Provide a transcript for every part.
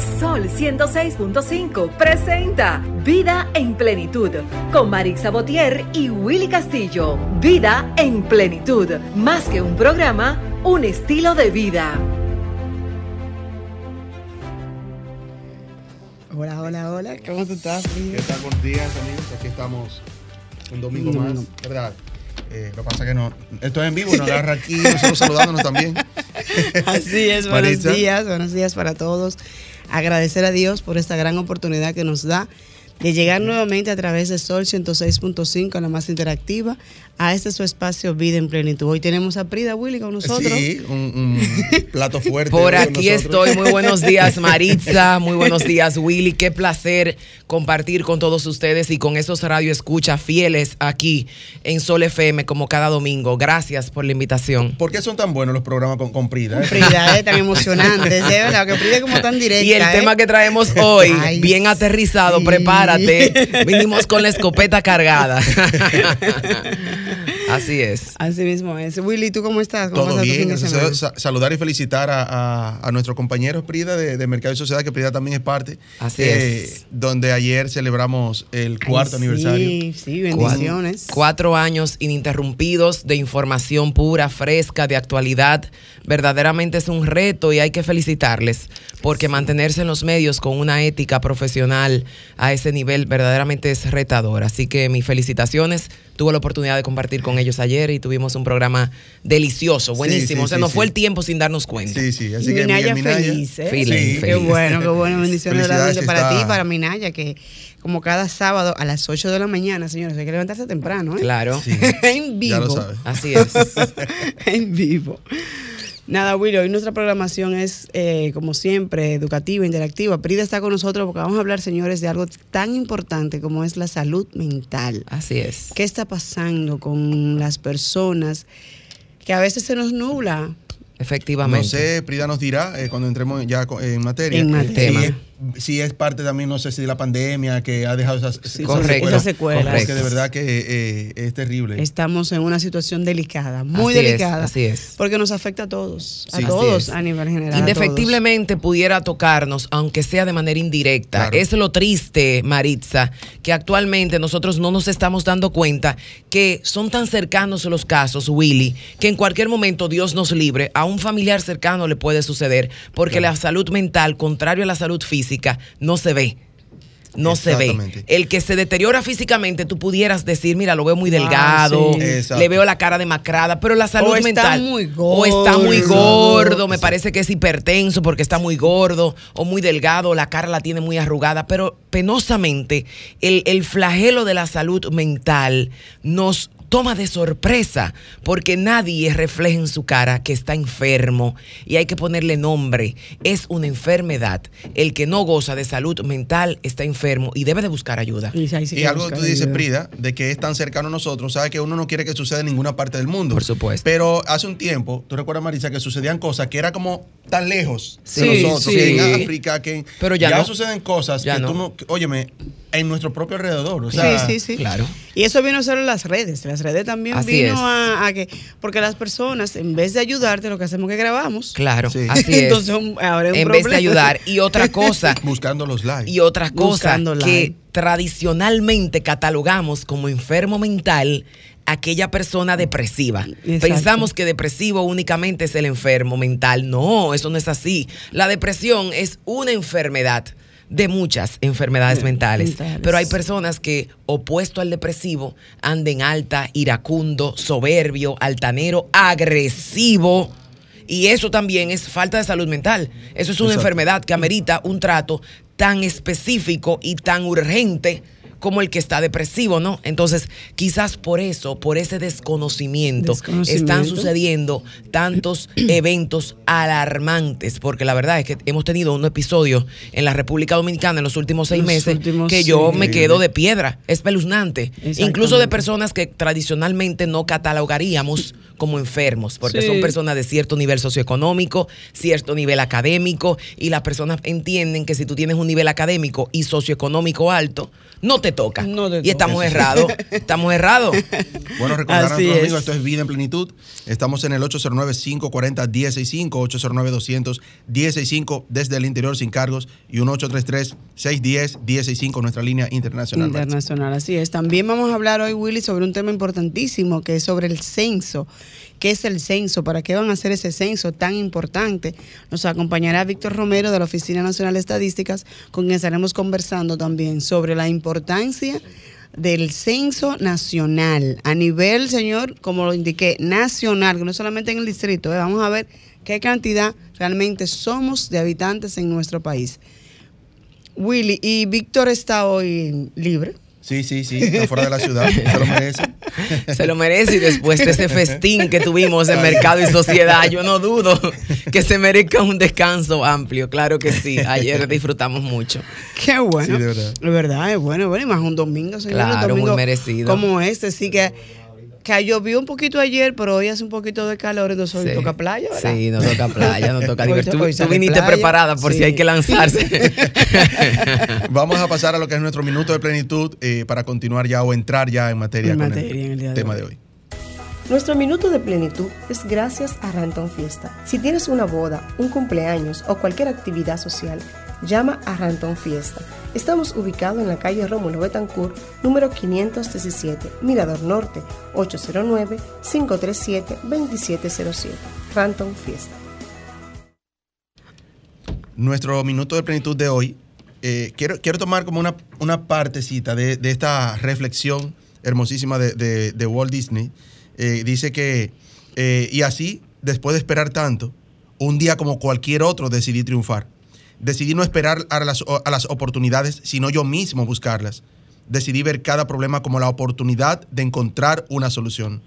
Sol 106.5 presenta Vida en Plenitud con Marix Sabotier y Willy Castillo. Vida en Plenitud, más que un programa, un estilo de vida. Hola, hola, hola, ¿cómo tú estás? ¿Qué tal? Buenos días, amigos. Aquí estamos un domingo más, ¿verdad? Eh, lo que pasa es que no, esto es en vivo, nos agarra aquí, nosotros saludándonos también. Así es, buenos Maritza. días, buenos días para todos. Agradecer a Dios por esta gran oportunidad que nos da de llegar nuevamente a través de Sol 106.5, la más interactiva, a este su espacio Vida en Plenitud. Hoy tenemos a Prida Willy con nosotros. Sí, un, un plato fuerte. Por aquí estoy. Muy buenos días, Maritza. Muy buenos días, Willy. Qué placer compartir con todos ustedes y con esos radio escucha fieles aquí en Sol FM como cada domingo. Gracias por la invitación. ¿Por qué son tan buenos los programas con, con Prida? eh? Prida, eh, tan emocionante, ¿sí? ¿verdad? Que Prida como tan directa. Y el eh. tema que traemos hoy, Ay, bien aterrizado, sí. Prepárate. Vinimos con la escopeta cargada. Así es. Así mismo es. Willy, ¿tú cómo estás? ¿Cómo Todo bien. a saludar y felicitar a, a, a nuestros compañeros Prida de, de Mercado y Sociedad, que Prida también es parte. Así eh, es. Donde ayer celebramos el cuarto Ay, aniversario. Sí, sí, bendiciones. Cuatro años ininterrumpidos de información pura, fresca, de actualidad. Verdaderamente es un reto y hay que felicitarles porque mantenerse en los medios con una ética profesional a ese nivel verdaderamente es retador. Así que mis felicitaciones. Tuve la oportunidad de compartir con ellos ayer y tuvimos un programa delicioso, buenísimo. sí, o sea, sí, nos sí. fue el tiempo sin darnos cuenta. Sí, sí. Así que Minaya Miguel Minaya. feliz, ¿eh? Feliz, Sí. Qué feliz. bueno, qué bueno. Bendiciones Felicidades, realmente para está- ti y para Minaya, que como cada sábado a las 8 de la mañana, señores, hay que levantarse temprano, ¿eh? Claro. Sí. en vivo. Ya lo sabes. Así es. en vivo. Nada, Willy, hoy nuestra programación es, eh, como siempre, educativa, interactiva. Prida está con nosotros porque vamos a hablar, señores, de algo tan importante como es la salud mental. Así es. ¿Qué está pasando con las personas que a veces se nos nubla? Efectivamente. No sé, Prida nos dirá eh, cuando entremos ya en materia. En materia. Si si es parte también, no sé si de la pandemia que ha dejado esas, esas correcto. Esas secuelas. Porque de verdad que eh, es terrible. Estamos en una situación delicada, muy Así es, delicada. así es. Porque nos afecta a todos, a Sí. todos a nivel general. Indefectiblemente pudiera tocarnos, aunque sea de manera indirecta. Claro. Es lo triste, Maritza, que actualmente nosotros no nos estamos dando cuenta que son tan cercanos los casos, Willy, que en cualquier momento Dios nos libre, a un familiar cercano le puede suceder, porque la salud mental, contrario a la salud física, no se ve. No se ve. El que se deteriora físicamente, tú pudieras decir, mira, lo veo muy Ah, delgado, sí. Le veo la cara demacrada, pero la salud O está mental. muy O está muy gordo. gordo, me parece que es hipertenso porque está muy gordo o muy delgado, la cara la tiene muy arrugada, pero penosamente el, el flagelo de la salud mental nos toma de sorpresa porque nadie refleja en su cara que está enfermo y hay que ponerle nombre. Es una enfermedad. El que no goza de salud mental está enfermo y debe de buscar ayuda. Y, sí algo que tú dices, ayuda. Prida, de que es tan cercano a nosotros, sabe que uno no quiere que suceda en ninguna parte del mundo. Por supuesto. Pero hace un tiempo, tú recuerdas, Marisa, que sucedían cosas que era como tan lejos Sí, de nosotros, sí. que en África, que en- Pero ya no. suceden cosas Ya que no. tú no, óyeme, en nuestro propio alrededor. O sea, sí, sí, sí. Claro. Y eso vino solo en las redes. Las redes también Así vino a, a que. Porque las personas, en vez de ayudarte, lo que hacemos es que grabamos. Claro, Sí. así es. Entonces, ahora es un en vez de problema. ayudar. Y otra cosa, Buscando los likes. Y otra cosa Buscando que like. tradicionalmente catalogamos como enfermo mental aquella persona depresiva. Exacto. Pensamos que depresivo únicamente es el enfermo mental. No, eso no es así. La depresión es una enfermedad de muchas enfermedades mentales. mentales. Pero hay personas que, opuesto al depresivo, anden alta, iracundo, soberbio, altanero, agresivo. Y eso también es falta de salud mental. Eso es una Exacto. enfermedad que amerita un trato tan específico y tan urgente como el que está depresivo, ¿no? Entonces, quizás por eso, por ese desconocimiento, Desconocimiento. están sucediendo tantos eventos alarmantes, porque la verdad es que hemos tenido un episodio en la República Dominicana en los últimos seis Los meses últimos, que yo sí. me quedo de piedra, espeluznante, incluso de personas que tradicionalmente no catalogaríamos como enfermos, porque Sí. son personas de cierto nivel socioeconómico, cierto nivel académico, y las personas entienden que si tú tienes un nivel académico y socioeconómico alto, no te toca. No te y estamos errados. Estamos errados. Bueno, recordar a Así nuestros es. amigos, esto es Vida en Plenitud. Estamos en el 809-540-165, 809-200-165 desde el interior sin cargos y un 833-610-165, nuestra línea internacional. Internacional, así es. También vamos a hablar hoy, Willy, sobre un tema importantísimo que es sobre el censo. ¿Qué es el censo? ¿Para qué van a hacer ese censo tan importante? Nos acompañará Víctor Romero de la Oficina Nacional de Estadísticas, con quien estaremos conversando también sobre la importancia del censo nacional, a nivel, señor, como lo indiqué, nacional, no solamente en el distrito. ¿eh? Vamos a ver qué cantidad realmente somos de habitantes en nuestro país. Willy, y Víctor está hoy libre. Sí, sí, sí, está fuera de la ciudad, se lo merece. Se lo merece y después de ese festín que tuvimos en Mercado y Sociedad, yo no dudo que se merezca un descanso amplio. Claro que sí. Ayer disfrutamos mucho. Qué bueno. Sí, de verdad. Es verdad, es bueno, bueno, y más un domingo, señor. Claro, un domingo muy merecido. Como este, sí que, que llovió un poquito ayer, pero hoy hace un poquito de calor, entonces hoy Sí. toca playa, ¿verdad? Sí, no toca playa, no toca to- Tú, tú viniste playa. preparada por Sí. si hay que lanzarse. Vamos a pasar a lo que es nuestro minuto de plenitud eh, para continuar ya o entrar ya en materia En con materia en el día de tema de hoy. Nuestro minuto de plenitud es gracias a Ranton Fiesta. Si tienes una boda, un cumpleaños o cualquier actividad social, llama a Ranton Fiesta. Estamos ubicados en la calle Rómulo Betancourt, número 517, Mirador Norte, 809-537-2707. Ranton Fiesta. Nuestro minuto de plenitud de hoy, eh, quiero, quiero tomar como una, una partecita de, de esta reflexión hermosísima de, de- de Walt Disney. Eh, dice que, eh, y así, después de esperar tanto, un día como cualquier otro decidí triunfar. Decidí no esperar a las, oportunidades, sino yo mismo buscarlas. Decidí ver cada problema como la oportunidad de encontrar una solución.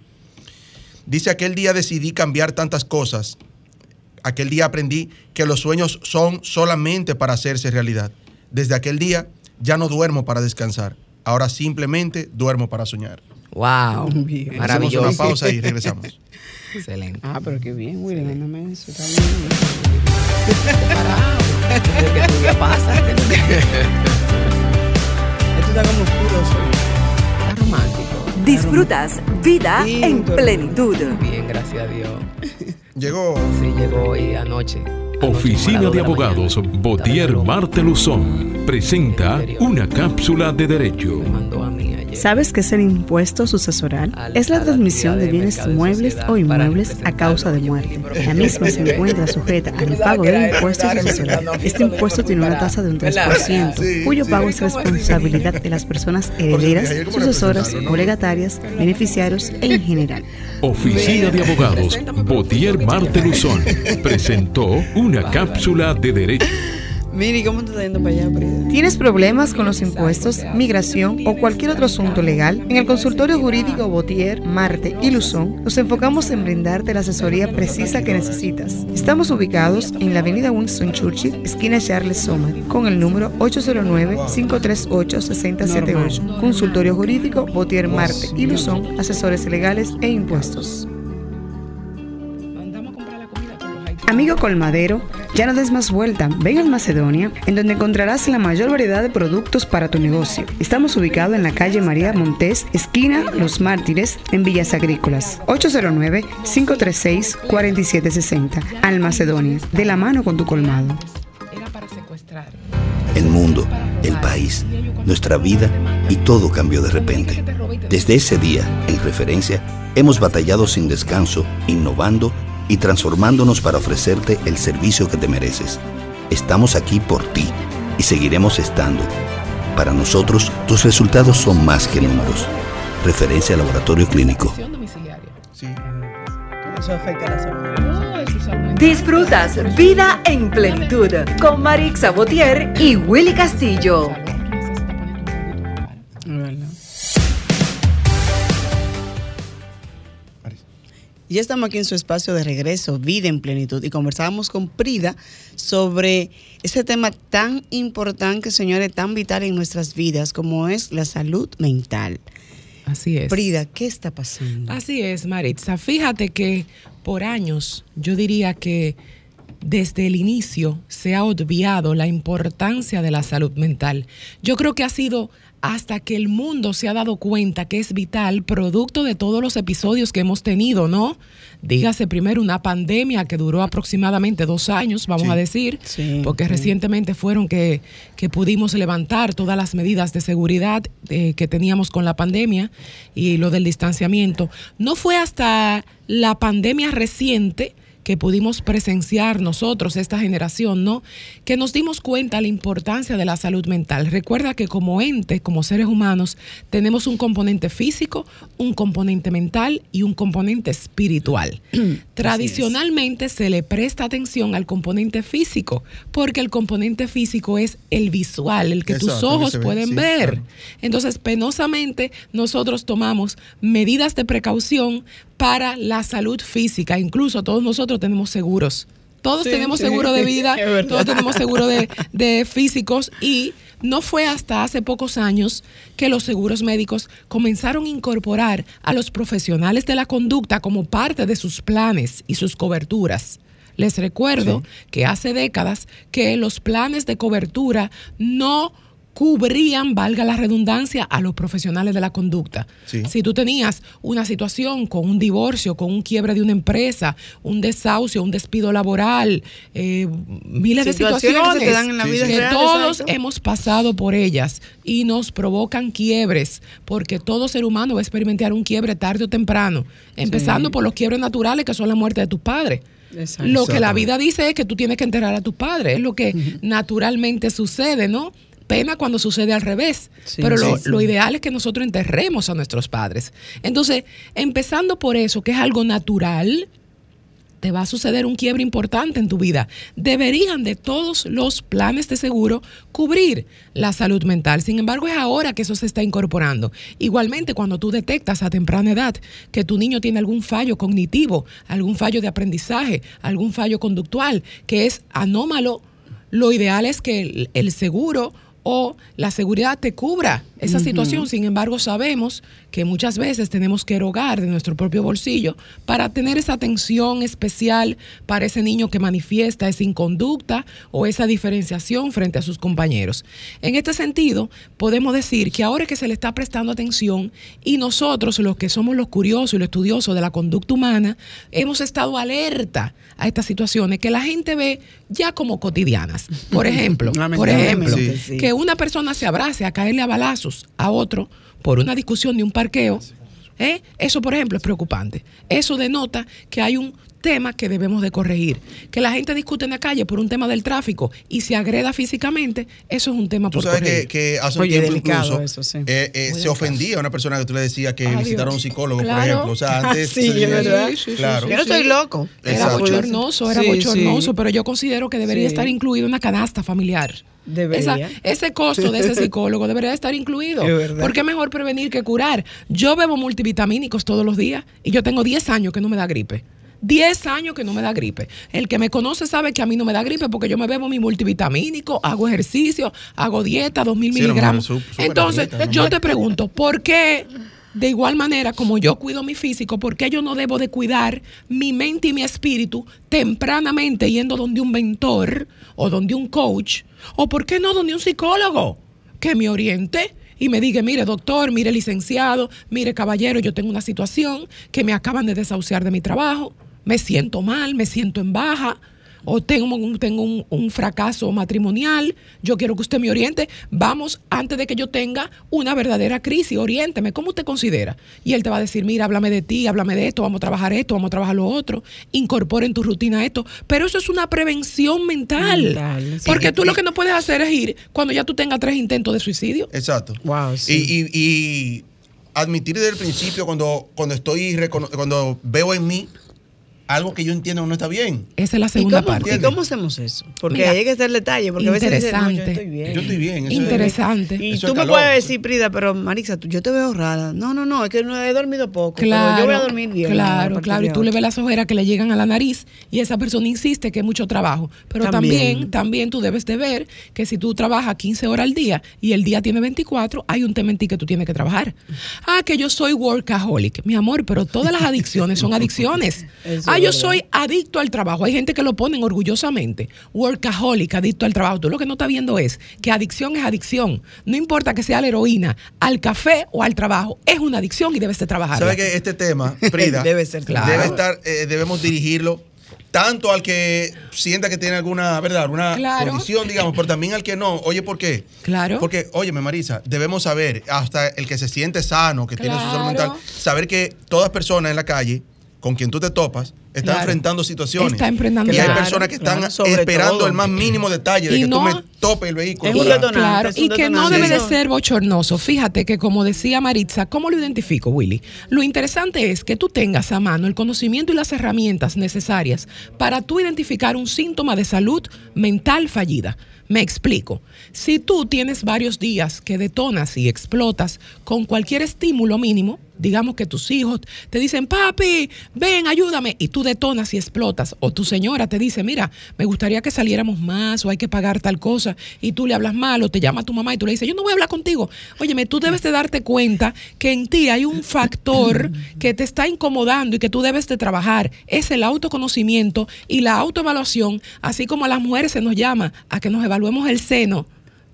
Dice, aquel día decidí cambiar tantas cosas. Aquel día aprendí que los sueños son solamente para hacerse realidad. Desde aquel día ya no duermo para descansar. Ahora simplemente duermo para soñar. Wow. Bien. Hacemos Maravilloso. una pausa y regresamos. Excelente. Ah, pero qué bien, Willy, mándame eso, está bien. Día pasa. Esto está como oscuro. Está romántico. Disfrutas vida en plenitud. Bien, gracias a Dios. Llegó Sí, llegó hoy anoche. Oficina de Abogados. Botier Marte Luzón presenta una cápsula de derecho. Me mandó a mí. ¿Sabes qué es el impuesto sucesoral? Al- Es la transmisión de bienes muebles o inmuebles a causa de muerte. La misma se encuentra sujeta al pago del impuesto sucesoral. Este impuesto tiene una tasa de un 3%, Sí, cuyo pago es responsabilidad de las personas herederas, sucesoras legatarias, beneficiarios e en general. Oficina de Abogados Botier Marte Luzón presentó una cápsula de derecho. Miri, ¿cómo te está yendo para allá, Frida? ¿Tienes problemas con los impuestos, migración o cualquier otro asunto legal? En el consultorio jurídico Botier, Marte y Luzón nos enfocamos en brindarte la asesoría precisa que necesitas. Estamos ubicados en la avenida Winston Churchill, esquina Charles Sommer, con el número 809-538-6078. Consultorio jurídico Botier, Marte y Luzón, asesores legales e impuestos. Amigo colmadero, ya no des más vuelta. Ven al Macedonia, en donde encontrarás la mayor variedad de productos para tu negocio. Estamos ubicados en la calle María Montés, esquina Los Mártires, en Villas Agrícolas. 809-536-4760. Al Macedonia, de la mano con tu colmado. Era para secuestrar. El mundo, el país, nuestra vida y todo cambió de repente. Desde ese día, en referencia, hemos batallado sin descanso, innovando y transformándonos para ofrecerte el servicio que te mereces. Estamos aquí por ti y seguiremos estando. Para nosotros, tus resultados son más que números. Referencia Laboratorio Clínico. Sí. Eso afecta a la salud. Disfrutas vida en plenitud con Marix Sabotier y Willy Castillo. Ya estamos aquí en su espacio de regreso, Vida en Plenitud, y conversábamos con Prida sobre ese tema tan importante, señores, tan vital en nuestras vidas, como es la salud mental. Así es. Prida, ¿qué está pasando? Así es, Maritza. Fíjate que por años yo diría que desde el inicio se ha obviado la importancia de la salud mental. Yo creo que ha sido hasta que el mundo se ha dado cuenta que es vital, producto de todos los episodios que hemos tenido, ¿no? Dígase primero una pandemia que duró aproximadamente dos años, vamos Sí. a decir, Sí, porque sí. recientemente fueron que, que pudimos levantar todas las medidas de seguridad eh, que teníamos con la pandemia y lo del distanciamiento. No fue hasta la pandemia reciente que pudimos presenciar nosotros, esta generación, ¿no? Que nos dimos cuenta la importancia de la salud mental. Recuerda que como ente, como seres humanos, tenemos un componente físico, un componente mental y un componente espiritual. Tradicionalmente se le presta atención al componente físico, porque el componente físico es el visual, el que tus ojos pueden sí, ver. claro. Entonces, penosamente, nosotros tomamos medidas de precaución para la salud física. Incluso todos nosotros tenemos seguros. Todos Sí, tenemos sí, seguro de vida, todos tenemos seguro de, de físicos y no fue hasta hace pocos años que los seguros médicos comenzaron a incorporar a los profesionales de la conducta como parte de sus planes y sus coberturas. Les recuerdo que hace décadas que los planes de cobertura no cubrían, valga la redundancia, a los profesionales de la conducta. Sí. Si tú tenías una situación con un divorcio, con un quiebre de una empresa, un desahucio, un despido laboral, eh, miles de Situaciones que se situaciones te dan en la Sí, vida sí. que real, todos exacto. hemos pasado por ellas y nos provocan quiebres, porque todo ser humano va a experimentar un quiebre tarde o temprano, empezando por los quiebres naturales que son la muerte de tus padres. Exacto. Lo que la vida dice es que tú tienes que enterrar a tus padres, es lo que naturalmente sucede, ¿no? Pena cuando sucede al revés, Sí, pero lo, sí, sí. lo ideal es que nosotros enterremos a nuestros padres. Entonces, empezando por eso, que es algo natural, te va a suceder un quiebre importante en tu vida. Deberían de todos los planes de seguro cubrir la salud mental. Sin embargo, es ahora que eso se está incorporando. Igualmente, cuando tú detectas a temprana edad que tu niño tiene algún fallo cognitivo, algún fallo de aprendizaje, algún fallo conductual que es anómalo, lo ideal es que el, el seguro o la seguridad te cubra esa situación. Sin embargo, sabemos que muchas veces tenemos que erogar de nuestro propio bolsillo para tener esa atención especial para ese niño que manifiesta esa inconducta o esa diferenciación frente a sus compañeros. En este sentido, podemos decir que ahora que se le está prestando atención y nosotros, los que somos los curiosos y los estudiosos de la conducta humana, hemos estado alerta a estas situaciones que la gente ve ya como cotidianas. Por ejemplo, por ejemplo, sí. que una persona se abrace a caerle a balazos a otro por una discusión de un parqueo, ¿eh? eso por ejemplo es preocupante. Eso denota que hay un tema que debemos de corregir. Que la gente discute en la calle por un tema del tráfico y se agreda físicamente, eso es un tema Tú por sabes corregir. que, que hace un Oye, tiempo incluso eso, sí. eh, eh, se delicado. ofendía a una persona que tú le decías que Adiós. visitara a un psicólogo, Claro. por ejemplo. O sea, antes Sí, se- verdad. Sí, sí, sí, claro. sí, Yo no estoy loco. Era bochornoso, era Sí, bochornoso, sí. pero yo considero que debería Sí. estar incluido en una canasta familiar. Esa- ese costo de ese psicólogo debería estar incluido. Es verdad. Porque es mejor prevenir que curar. Yo bebo multivitamínicos todos los días y yo tengo 10 años que no me da gripe. 10 años que no me da gripe. El que me conoce sabe que a mí no me da gripe porque yo me bebo mi multivitamínico, hago ejercicio, hago dieta, 2000 Sí, miligramos. su- Entonces, yo te pregunto, ¿por qué de igual manera como yo cuido mi físico, por qué yo no debo de cuidar mi mente y mi espíritu tempranamente yendo donde un mentor o donde un coach? ¿O por qué no donde un psicólogo que me oriente? Y me diga, mire doctor, mire licenciado, mire caballero, yo tengo una situación que me acaban de desahuciar de mi trabajo, me siento mal, me siento en baja, o tengo, un, tengo un, un fracaso matrimonial, yo quiero que usted me oriente, vamos antes de que yo tenga una verdadera crisis, oriénteme, ¿cómo usted considera? Y él te va a decir, mira, háblame de ti, háblame de esto, vamos a trabajar esto, vamos a trabajar lo otro, incorpora en tu rutina esto, pero eso es una prevención mental, Mental, sí. porque tú lo que no puedes hacer es ir cuando ya tú tengas tres intentos de suicidio. Exacto. Wow, Y, sí. y- y admitir desde el principio cuando, cuando estoy cuando veo en mí algo que yo entiendo que no está bien. Esa es la ¿Y segunda cómo, parte. ¿Y cómo hacemos eso? Porque Mira, ahí hay que estar el detalle, porque a veces dicen, no, yo interesante. estoy bien. Yo estoy bien. eso es- Interesante. Y Eso tú me puedes decir, Prida, pero Marisa, tú- yo te veo rara. No, no, no, es que no he dormido poco. pero Claro, yo voy a dormir bien. Claro, claro. Y tú le ves las ojeras que le llegan a la nariz y esa persona insiste que es mucho trabajo. Pero también, También. también, tú debes de ver que si tú trabajas 15 horas al día y el día tiene 24, hay un tema en ti que tú tienes que trabajar. Ah, que yo soy workaholic. Mi amor, pero todas las adicciones son adicciones. Ah, yo soy adicto al trabajo. Hay gente que lo ponen orgullosamente. Workaholic, adicto al trabajo. Tú lo que no estás viendo es que adicción es adicción. No importa que sea la heroína, al café o al trabajo. Es una adicción y debes de trabajar. ¿Sabe que este tema, Frida, Debe ser Claro. debe estar, eh, debemos dirigirlo tanto al que sienta que tiene alguna, ¿verdad? Claro. condición, digamos, pero también al que no. Oye, ¿por qué? Claro. Porque, óyeme, Marisa, debemos saber, hasta el que se siente sano, que tiene su salud mental, saber que todas personas en la calle con quien tú te topas están Claro. enfrentando situaciones. Está enfrentando y hay Claro, personas que están claro, esperando todo. el más mínimo detalle de Y que no- tú me topes el vehículo. Es un ¿verdad? detonante. Claro, es un y que no debe de ser bochornoso. Fíjate que como decía Maritza, ¿cómo lo identifico, Willy? Lo interesante es que tú tengas a mano el conocimiento y las herramientas necesarias para tú identificar un síntoma de salud mental fallida. Me explico. Si tú tienes varios días que detonas y explotas con cualquier estímulo mínimo, digamos que tus hijos te dicen, papi, ven, ayúdame, y tú detonas y explotas, o tu señora te dice, mira, me gustaría que saliéramos más, o hay que pagar tal cosa, y tú le hablas mal, o te llama tu mamá y tú le dices, yo no voy a hablar contigo. Óyeme, tú debes de darte cuenta que en ti hay un factor que te está incomodando y que tú debes de trabajar. Es el autoconocimiento y la autoevaluación, así como a las mujeres se nos llama a que nos evaluemos el seno.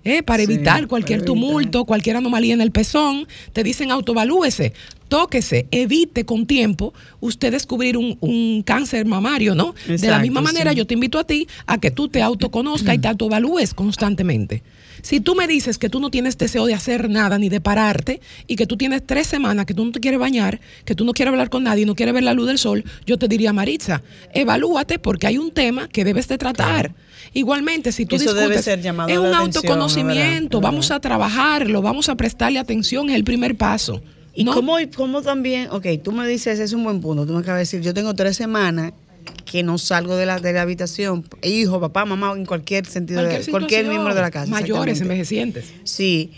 ¿Eh? para Sí, evitar cualquier para evitar. tumulto, cualquier anomalía en el pezón, te dicen autoevalúese, tóquese, evite con tiempo usted descubrir un, un cáncer mamario, ¿no? de la misma manera, sí. yo te invito a ti a que tú te autoconozcas y te autoevalúes constantemente. Si tú me dices que tú no tienes deseo de hacer nada ni de pararte y que tú tienes tres semanas que tú no te quieres bañar, que tú no quieres hablar con nadie, no quieres ver la luz del sol, yo te diría, Maritza, evalúate porque hay un tema que debes de tratar. Igualmente, si tú Eso debe discutes, ser llamado es un autoconocimiento, ¿verdad? vamos a trabajarlo, vamos a prestarle atención, es el primer paso. Y ¿no? cómo, cómo también, ok, tú me dices, es un buen punto, tú me acabas de decir, yo tengo tres semanas que no salgo de la, de la habitación, hijo, papá, mamá, en cualquier sentido, cualquier, de, cualquier miembro de la casa. Mayores, envejecientes. Sí.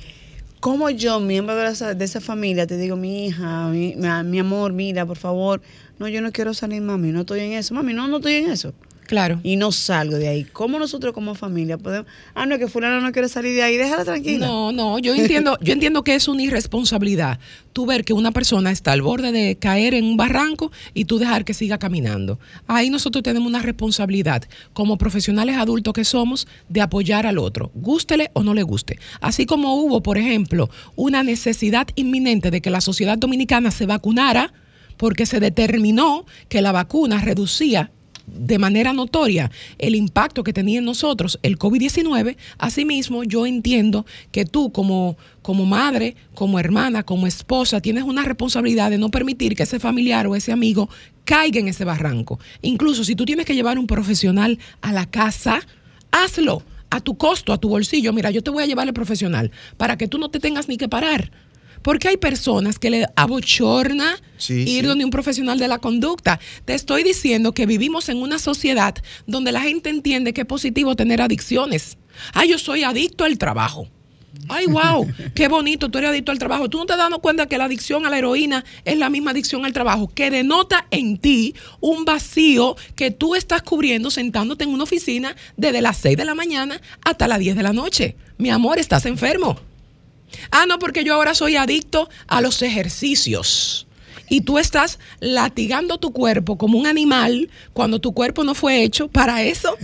Como yo, miembro de, esa- de esa familia, te digo, mi hija, mi- mi amor, mira, por favor, no, yo no quiero salir, mami, no estoy en eso, mami, no, no estoy en eso. Claro. Y no salgo de ahí. ¿Cómo nosotros como familia podemos, ah, no, que fulano no quiere salir de ahí, déjala tranquila? No, no, yo entiendo, yo entiendo que es una irresponsabilidad tú ver que una persona está al borde de caer en un barranco y tú dejar que siga caminando. Ahí nosotros tenemos una responsabilidad como profesionales adultos que somos de apoyar al otro, gústele o no le guste. Así como hubo, por ejemplo, una necesidad inminente de que la sociedad dominicana se vacunara porque se determinó que la vacuna reducía de manera notoria el impacto que tenía en nosotros el COVID-19, asimismo yo entiendo que tú como, como madre, como hermana, como esposa, tienes una responsabilidad de no permitir que ese familiar o ese amigo caiga en ese barranco. Incluso si tú tienes que llevar un profesional a la casa, hazlo a tu costo, a tu bolsillo. Mira, yo te voy a llevar al profesional para que tú no te tengas ni que parar. Porque hay personas que le abochorna Sí, ir sí. donde un profesional de la conducta. Te estoy diciendo que vivimos en una sociedad donde la gente entiende que es positivo tener adicciones. Ah, yo soy adicto al trabajo. Ay, wow, qué bonito, tú eres adicto al trabajo. Tú no te das cuenta que la adicción a la heroína es la misma adicción al trabajo, que denota en ti un vacío que tú estás cubriendo sentándote en una oficina desde las 6 de la mañana hasta las 10 de la noche. Mi amor, estás enfermo. Ah, no, porque yo ahora soy adicto a los ejercicios. Y tú estás latigando tu cuerpo como un animal cuando tu cuerpo no fue hecho para eso.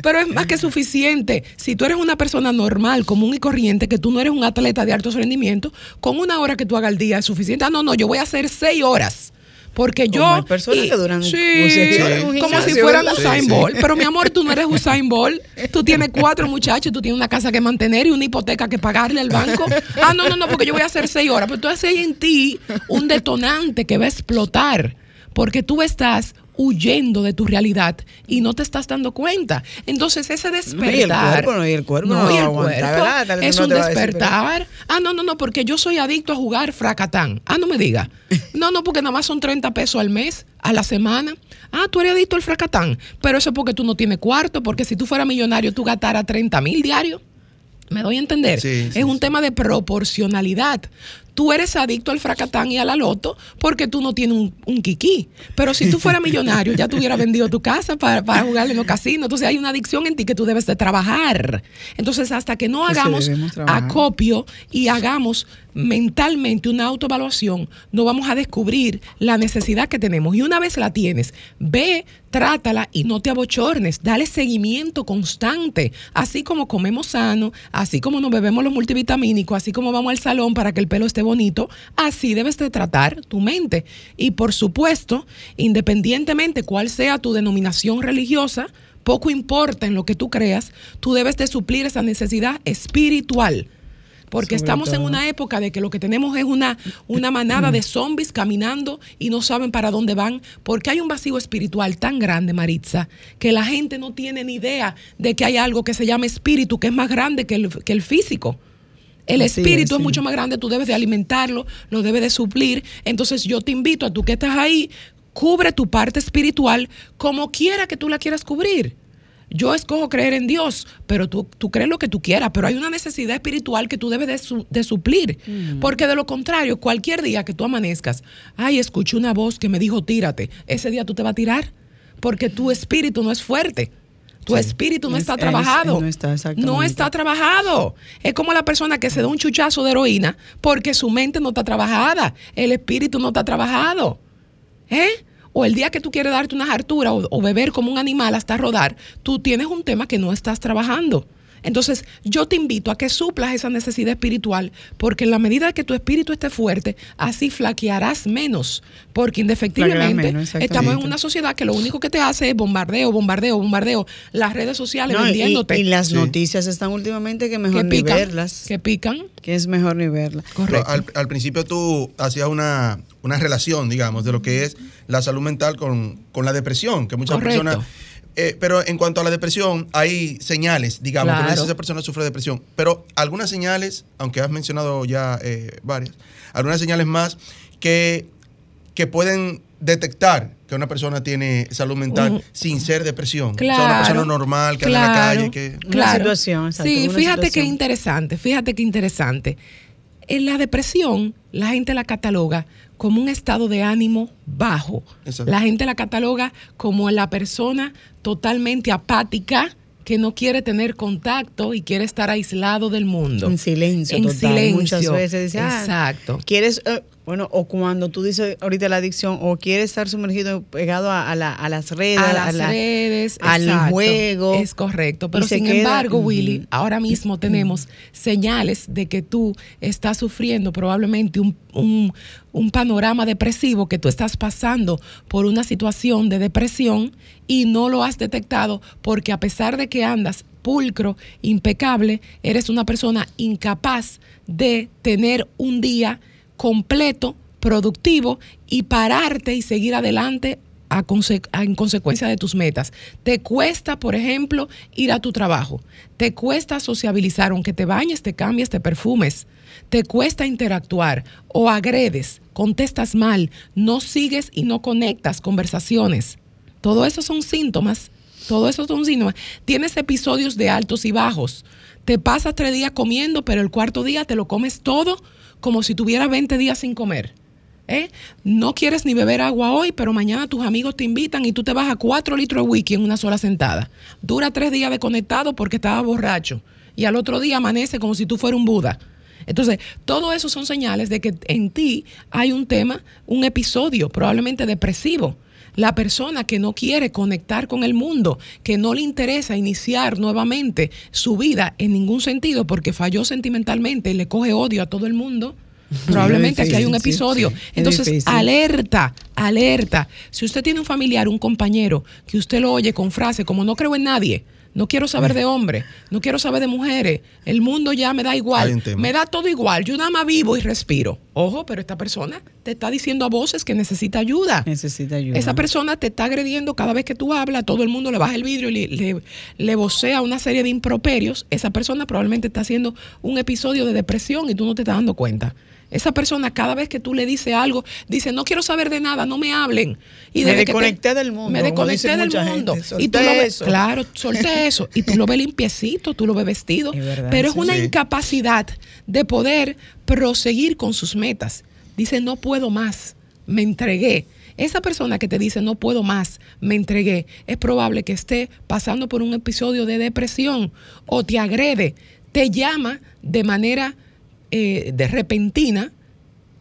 Pero es más que suficiente. Si tú eres una persona normal, común y corriente, que tú no eres un atleta de alto rendimiento, con una hora que tú hagas al día es suficiente. Ah, no, no, yo voy a hacer seis horas. Porque yo. Como hay personas que duran Sí, como un si fueran. Usain. Bolt. Pero mi amor, tú no eres Usain Bolt. Tú tienes cuatro muchachos, tú tienes una casa que mantener y una hipoteca que pagarle al banco. Ah, no, no, no, porque yo voy a hacer seis horas. Pero tú haces en ti un detonante que va a explotar. Porque tú estás huyendo de tu realidad y no te estás dando cuenta. Entonces, ese No, y el despertar. cuerpo, no, y el cuerpo no y el cuerpo es un decir, despertar. Ah, no, no, no, porque yo soy adicto a jugar fracatán. Ah, no me diga. No, no, porque nada más son 30 pesos al mes, a la semana. Ah, tú eres adicto al fracatán. Pero eso es porque tú no tienes cuarto, porque si tú fueras millonario, tú gastaras 30 mil diarios. ¿Me doy a entender? Sí, sí, es un sí. tema de proporcionalidad. Tú eres adicto al fracatán y a la loto porque tú no tienes un, un kiki. Pero si tú fueras millonario, ya te hubieras vendido tu casa para, para jugar en los casinos. Entonces hay una adicción en ti que tú debes de trabajar. Entonces, hasta que no hagamos acopio y hagamos mentalmente una autoevaluación, no vamos a descubrir la necesidad que tenemos. Y una vez la tienes, ve, trátala y no te abochornes, dale seguimiento constante, así como comemos sano, así como nos bebemos los multivitamínicos, así como vamos al salón para que el pelo esté bonito, así debes de tratar tu mente. Y por supuesto, independientemente cuál sea tu denominación religiosa, poco importa en lo que tú creas, tú debes de suplir esa necesidad espiritual. Porque Sobre estamos en una época de que lo que tenemos es una, una manada de zombies caminando y no saben para dónde van, porque hay un vacío espiritual tan grande, Maritza, que la gente no tiene ni idea de que hay algo que se llama espíritu, que es más grande que el, que el físico. El Así espíritu es, mucho más grande, tú debes de alimentarlo, lo debes de suplir. Entonces yo te invito a tú que estás ahí, cubre tu parte espiritual como quiera que tú la quieras cubrir. Yo escojo creer en Dios, pero tú, tú crees lo que tú quieras, pero hay una necesidad espiritual que tú debes de, su- de suplir. Porque de lo contrario, cualquier día que tú amanezcas, ay, escuché una voz que me dijo tírate, ese día tú te vas a tirar, porque tu espíritu no es fuerte. Tu espíritu no Es- está es- trabajado. no está, exactamente. No está trabajado. Es como la persona que se da un chuchazo de heroína porque su mente no está trabajada, el espíritu no está trabajado. ¿Eh? O el día que tú quieres darte una hartura o, o beber como un animal hasta rodar, tú tienes un tema que no estás trabajando. Entonces, yo te invito a que suplas esa necesidad espiritual, porque en la medida que tu espíritu esté fuerte, así flaquearás menos, porque indefectiblemente menos, estamos en una sociedad que lo único que te hace es bombardeo, bombardeo, bombardeo, las redes sociales No, vendiéndote. y las Sí. noticias están últimamente que mejor que ni pican, verlas. que pican. Que es mejor ni verlas. Correcto. Al, al principio tú hacías una, una relación, digamos, de lo que es la salud mental con, con la depresión, que muchas Correcto. personas... eh, pero en cuanto a la depresión, hay señales, digamos, que Claro. dice, esa persona sufre depresión. Pero algunas señales, aunque has mencionado ya eh, varias, algunas señales más que, que pueden detectar que una persona tiene salud mental sin ser depresión. Claro. o sea, una persona normal que anda en la calle, que... Una claro. situación, exacto, Sí, una fíjate qué interesante, fíjate qué interesante. En la depresión, la gente la cataloga como un estado de ánimo bajo. Exacto. La gente la cataloga como la persona totalmente apática que no quiere tener contacto y quiere estar aislado del mundo. En silencio, En total. silencio. Muchas veces ah, Exacto. Quieres, eh, bueno, o cuando tú dices ahorita la adicción, o quieres estar sumergido, pegado a, a la- a las redes, a las la- redes, al exacto. juego. Es correcto, pero sin queda- embargo, Ujú. Willy, ahora mismo tenemos señales de que tú estás sufriendo probablemente un, un- un panorama depresivo, que tú estás pasando por una situación de depresión y no lo has detectado porque a pesar de que andas pulcro, impecable, eres una persona incapaz de tener un día completo, productivo y pararte y seguir adelante a conse- en consecuencia de tus metas. Te cuesta, por ejemplo, ir a tu trabajo. Te cuesta sociabilizar, aunque te bañes, te cambies, te perfumes. Te cuesta interactuar o agredes, contestas mal, no sigues y no conectas conversaciones. Todo eso son síntomas. Todo eso son síntomas. Tienes episodios de altos y bajos. Te pasas tres días comiendo, pero el cuarto día te lo comes todo como si tuvieras 20 días sin comer. ¿eh? No quieres ni beber agua hoy, pero mañana tus amigos te invitan y tú te vas a cuatro litros de whisky en una sola sentada. Dura tres días desconectado porque estaba borracho. Y al otro día amanece como si tú fueras un Buda. Entonces, todo eso son señales de que en ti hay un tema, un episodio probablemente depresivo. La persona que no quiere conectar con el mundo, que no le interesa iniciar nuevamente su vida en ningún sentido porque falló sentimentalmente y le coge odio a todo el mundo. Probablemente aquí hay un sí, episodio. sí. Entonces, alerta, alerta. Si usted tiene un familiar, un compañero, que usted lo oye con frases como no creo en nadie, no quiero saber de hombres, no quiero saber de mujeres, el mundo ya me da igual, me da todo igual, yo nada más vivo y respiro. Ojo, pero esta persona te está diciendo a voces que necesita ayuda. Necesita ayuda. Esa persona te está agrediendo cada vez que tú hablas, todo el mundo le baja el vidrio y le, le, le vocea una serie de improperios. Esa persona probablemente está haciendo un episodio de depresión y tú no te estás dando cuenta. Esa persona cada vez que tú le dices algo, dice, no quiero saber de nada, no me hablen. Y Me desde que te- desconecté del mundo, Me desconecté del mundo. gente, y tú lo ves, claro, solté eso. Y tú lo ves limpiecito, tú lo ves vestido. Es verdad, pero es una Sí. incapacidad de poder proseguir con sus metas. Dice, no puedo más, me entregué. Esa persona que te dice no puedo más, me entregué, es probable que esté pasando por un episodio de depresión o te agrede, te llama de manera eh, de repentina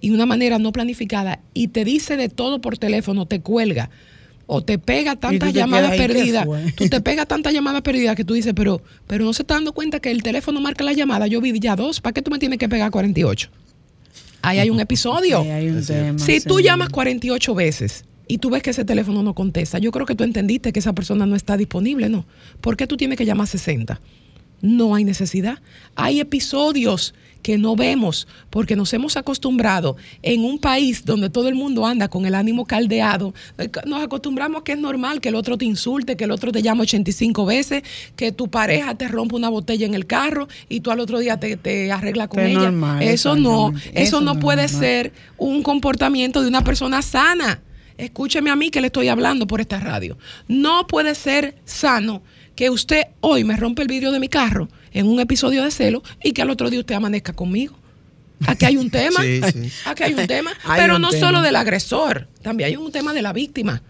y una manera no planificada y te dice de todo por teléfono, te cuelga o te pega tantas llamadas perdidas, tú te pegas tantas llamadas perdidas que tú dices, pero, pero no se está dando cuenta que el teléfono marca la llamada, yo vi ya dos, ¿para qué tú me tienes que pegar 48? Ahí hay un episodio. si tú llamas 48 veces y tú ves que ese teléfono no contesta, yo creo que tú entendiste que esa persona no está disponible, ¿no? ¿Por qué tú tienes que llamar 60? No hay necesidad. Hay episodios que no vemos porque nos hemos acostumbrado en un país donde todo el mundo anda con el ánimo caldeado. Eh, nos acostumbramos que es normal que el otro te insulte, que el otro te llame 85 veces, que tu pareja te rompa una botella en el carro y tú al otro día te, te arreglas con ella. eso no, eso, no puede ser un comportamiento de una persona sana. Escúcheme a mí que le estoy hablando por esta radio. No puede ser sano que usted hoy me rompe el vidrio de mi carro en un episodio de celo y que al otro día usted amanezca conmigo. Aquí hay un tema, aquí hay un tema, pero no solo del agresor, también hay un tema de la víctima.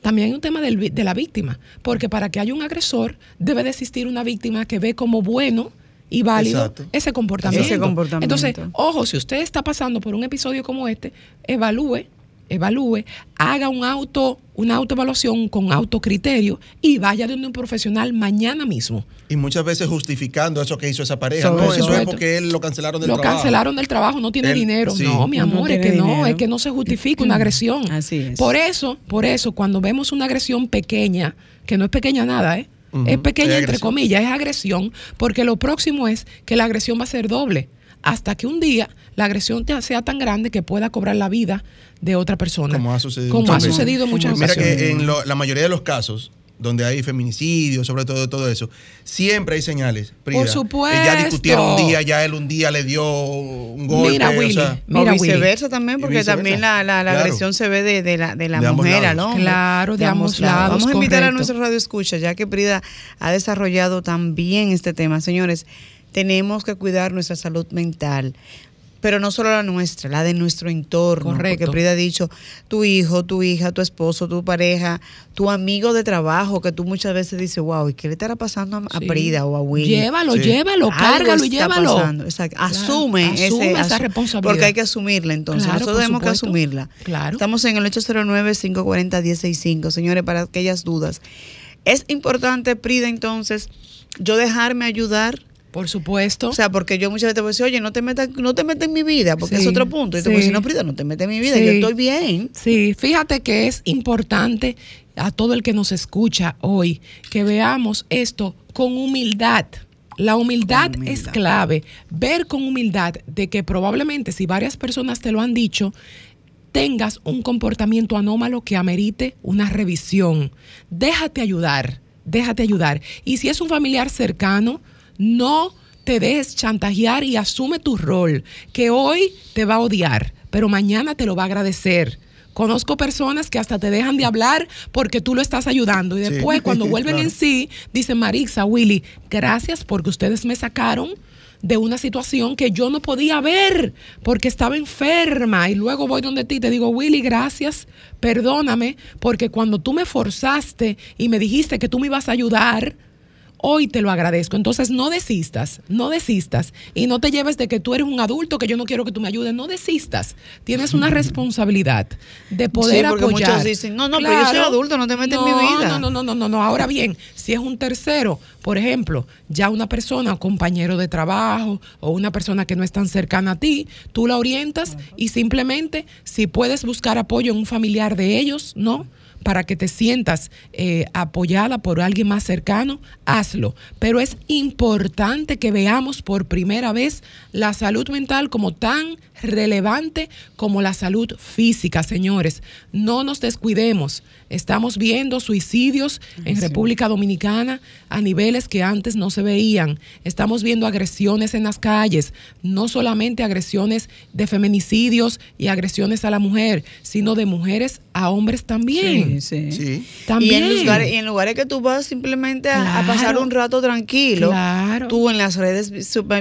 También hay un tema de la víctima, porque para que haya un agresor debe de existir una víctima que ve como bueno y válido ese comportamiento. ese comportamiento. Entonces, ojo, si usted está pasando por un episodio como este, evalúe evalúe, haga un auto, una autoevaluación con autocriterio y vaya de un profesional mañana mismo. Y muchas veces justificando eso que hizo esa pareja. no, eso es porque él lo cancelaron del trabajo. Lo cancelaron del trabajo, no tiene dinero. No, mi amor, es que no, es que no se justifica una agresión. Así es. Por eso, por eso, cuando vemos una agresión pequeña, que no es pequeña nada, ¿eh? es pequeña entre comillas, es agresión, porque lo próximo es que la agresión va a ser doble hasta que un día la agresión sea tan grande que pueda cobrar la vida de otra persona. Como ha sucedido, como ha sucedido en muchas Mira que en la mayoría de los casos, donde hay feminicidio, sobre todo todo eso, siempre hay señales. Por supuesto. ya discutieron un día, ya él un día le dio un golpe. Mira, Willy, o, viceversa también, porque también la, la, agresión se ve de, la, de la mujer al hombre. Claro, de, ambos lados. Vamos a invitar a nuestro radio escucha, ya que Prida ha desarrollado también este tema. Señores, tenemos que cuidar nuestra salud mental pero no solo la nuestra, la de nuestro entorno. Correcto. Porque Prida ha dicho, tu hijo, tu hija, tu esposo, tu pareja, tu amigo de trabajo, que tú muchas veces dices, wow, ¿y qué le estará pasando a, Prida o a Willy? Llévalo, llévalo, cárgalo y llévalo. Asume, esa responsabilidad. Porque hay que asumirla entonces. Nosotros tenemos que asumirla. Claro. Estamos en el 809-540-165, señores, para aquellas dudas. Es importante, Prida, entonces, yo dejarme ayudar por supuesto. O sea, porque yo muchas veces te voy a decir, oye, no te metas, no te metas en mi vida, porque es otro punto. Y te voy a decir, no, Frida, no te metas en mi vida, yo estoy bien. Sí, fíjate que es importante a todo el que nos escucha hoy que veamos esto con humildad. La humildad, humildad, es clave. Ver con humildad de que probablemente si varias personas te lo han dicho, tengas un comportamiento anómalo que amerite una revisión. Déjate ayudar, déjate ayudar. Y si es un familiar cercano, no te dejes chantajear y asume tu rol, que hoy te va a odiar, pero mañana te lo va a agradecer. Conozco personas que hasta te dejan de hablar porque tú lo estás ayudando y después cuando vuelven en sí, dicen Marisa, Willy, gracias porque ustedes me sacaron de una situación que yo no podía ver porque estaba enferma. Y luego voy donde ti y te digo, Willy, gracias, perdóname porque cuando tú me forzaste y me dijiste que tú me ibas a ayudar, hoy te lo agradezco. Entonces no desistas, no desistas y no te lleves de que tú eres un adulto que yo no quiero que tú me ayudes, no desistas. Tienes una responsabilidad de poder sí, porque apoyar. Muchos dicen, no, no, pero yo soy adulto, no te metes en mi vida. No, no, no, no, no, no. Ahora bien, si es un tercero, por ejemplo, ya una persona, un compañero de trabajo o una persona que no es tan cercana a ti, tú la orientas y simplemente si puedes buscar apoyo en un familiar de ellos, ¿no? Para que te sientas eh, apoyada por alguien más cercano, hazlo. Pero es importante que veamos por primera vez la salud mental como tan relevante como la salud física, señores. No nos descuidemos. Estamos viendo suicidios en República Dominicana a niveles que antes no se veían. Estamos viendo agresiones en las calles, no solamente agresiones de feminicidios y agresiones a la mujer, sino de mujeres a hombres también. Sí, Sí. También. Y en, lugares, y en lugares que tú vas simplemente a, a pasar un rato tranquilo, Claro. tú en las redes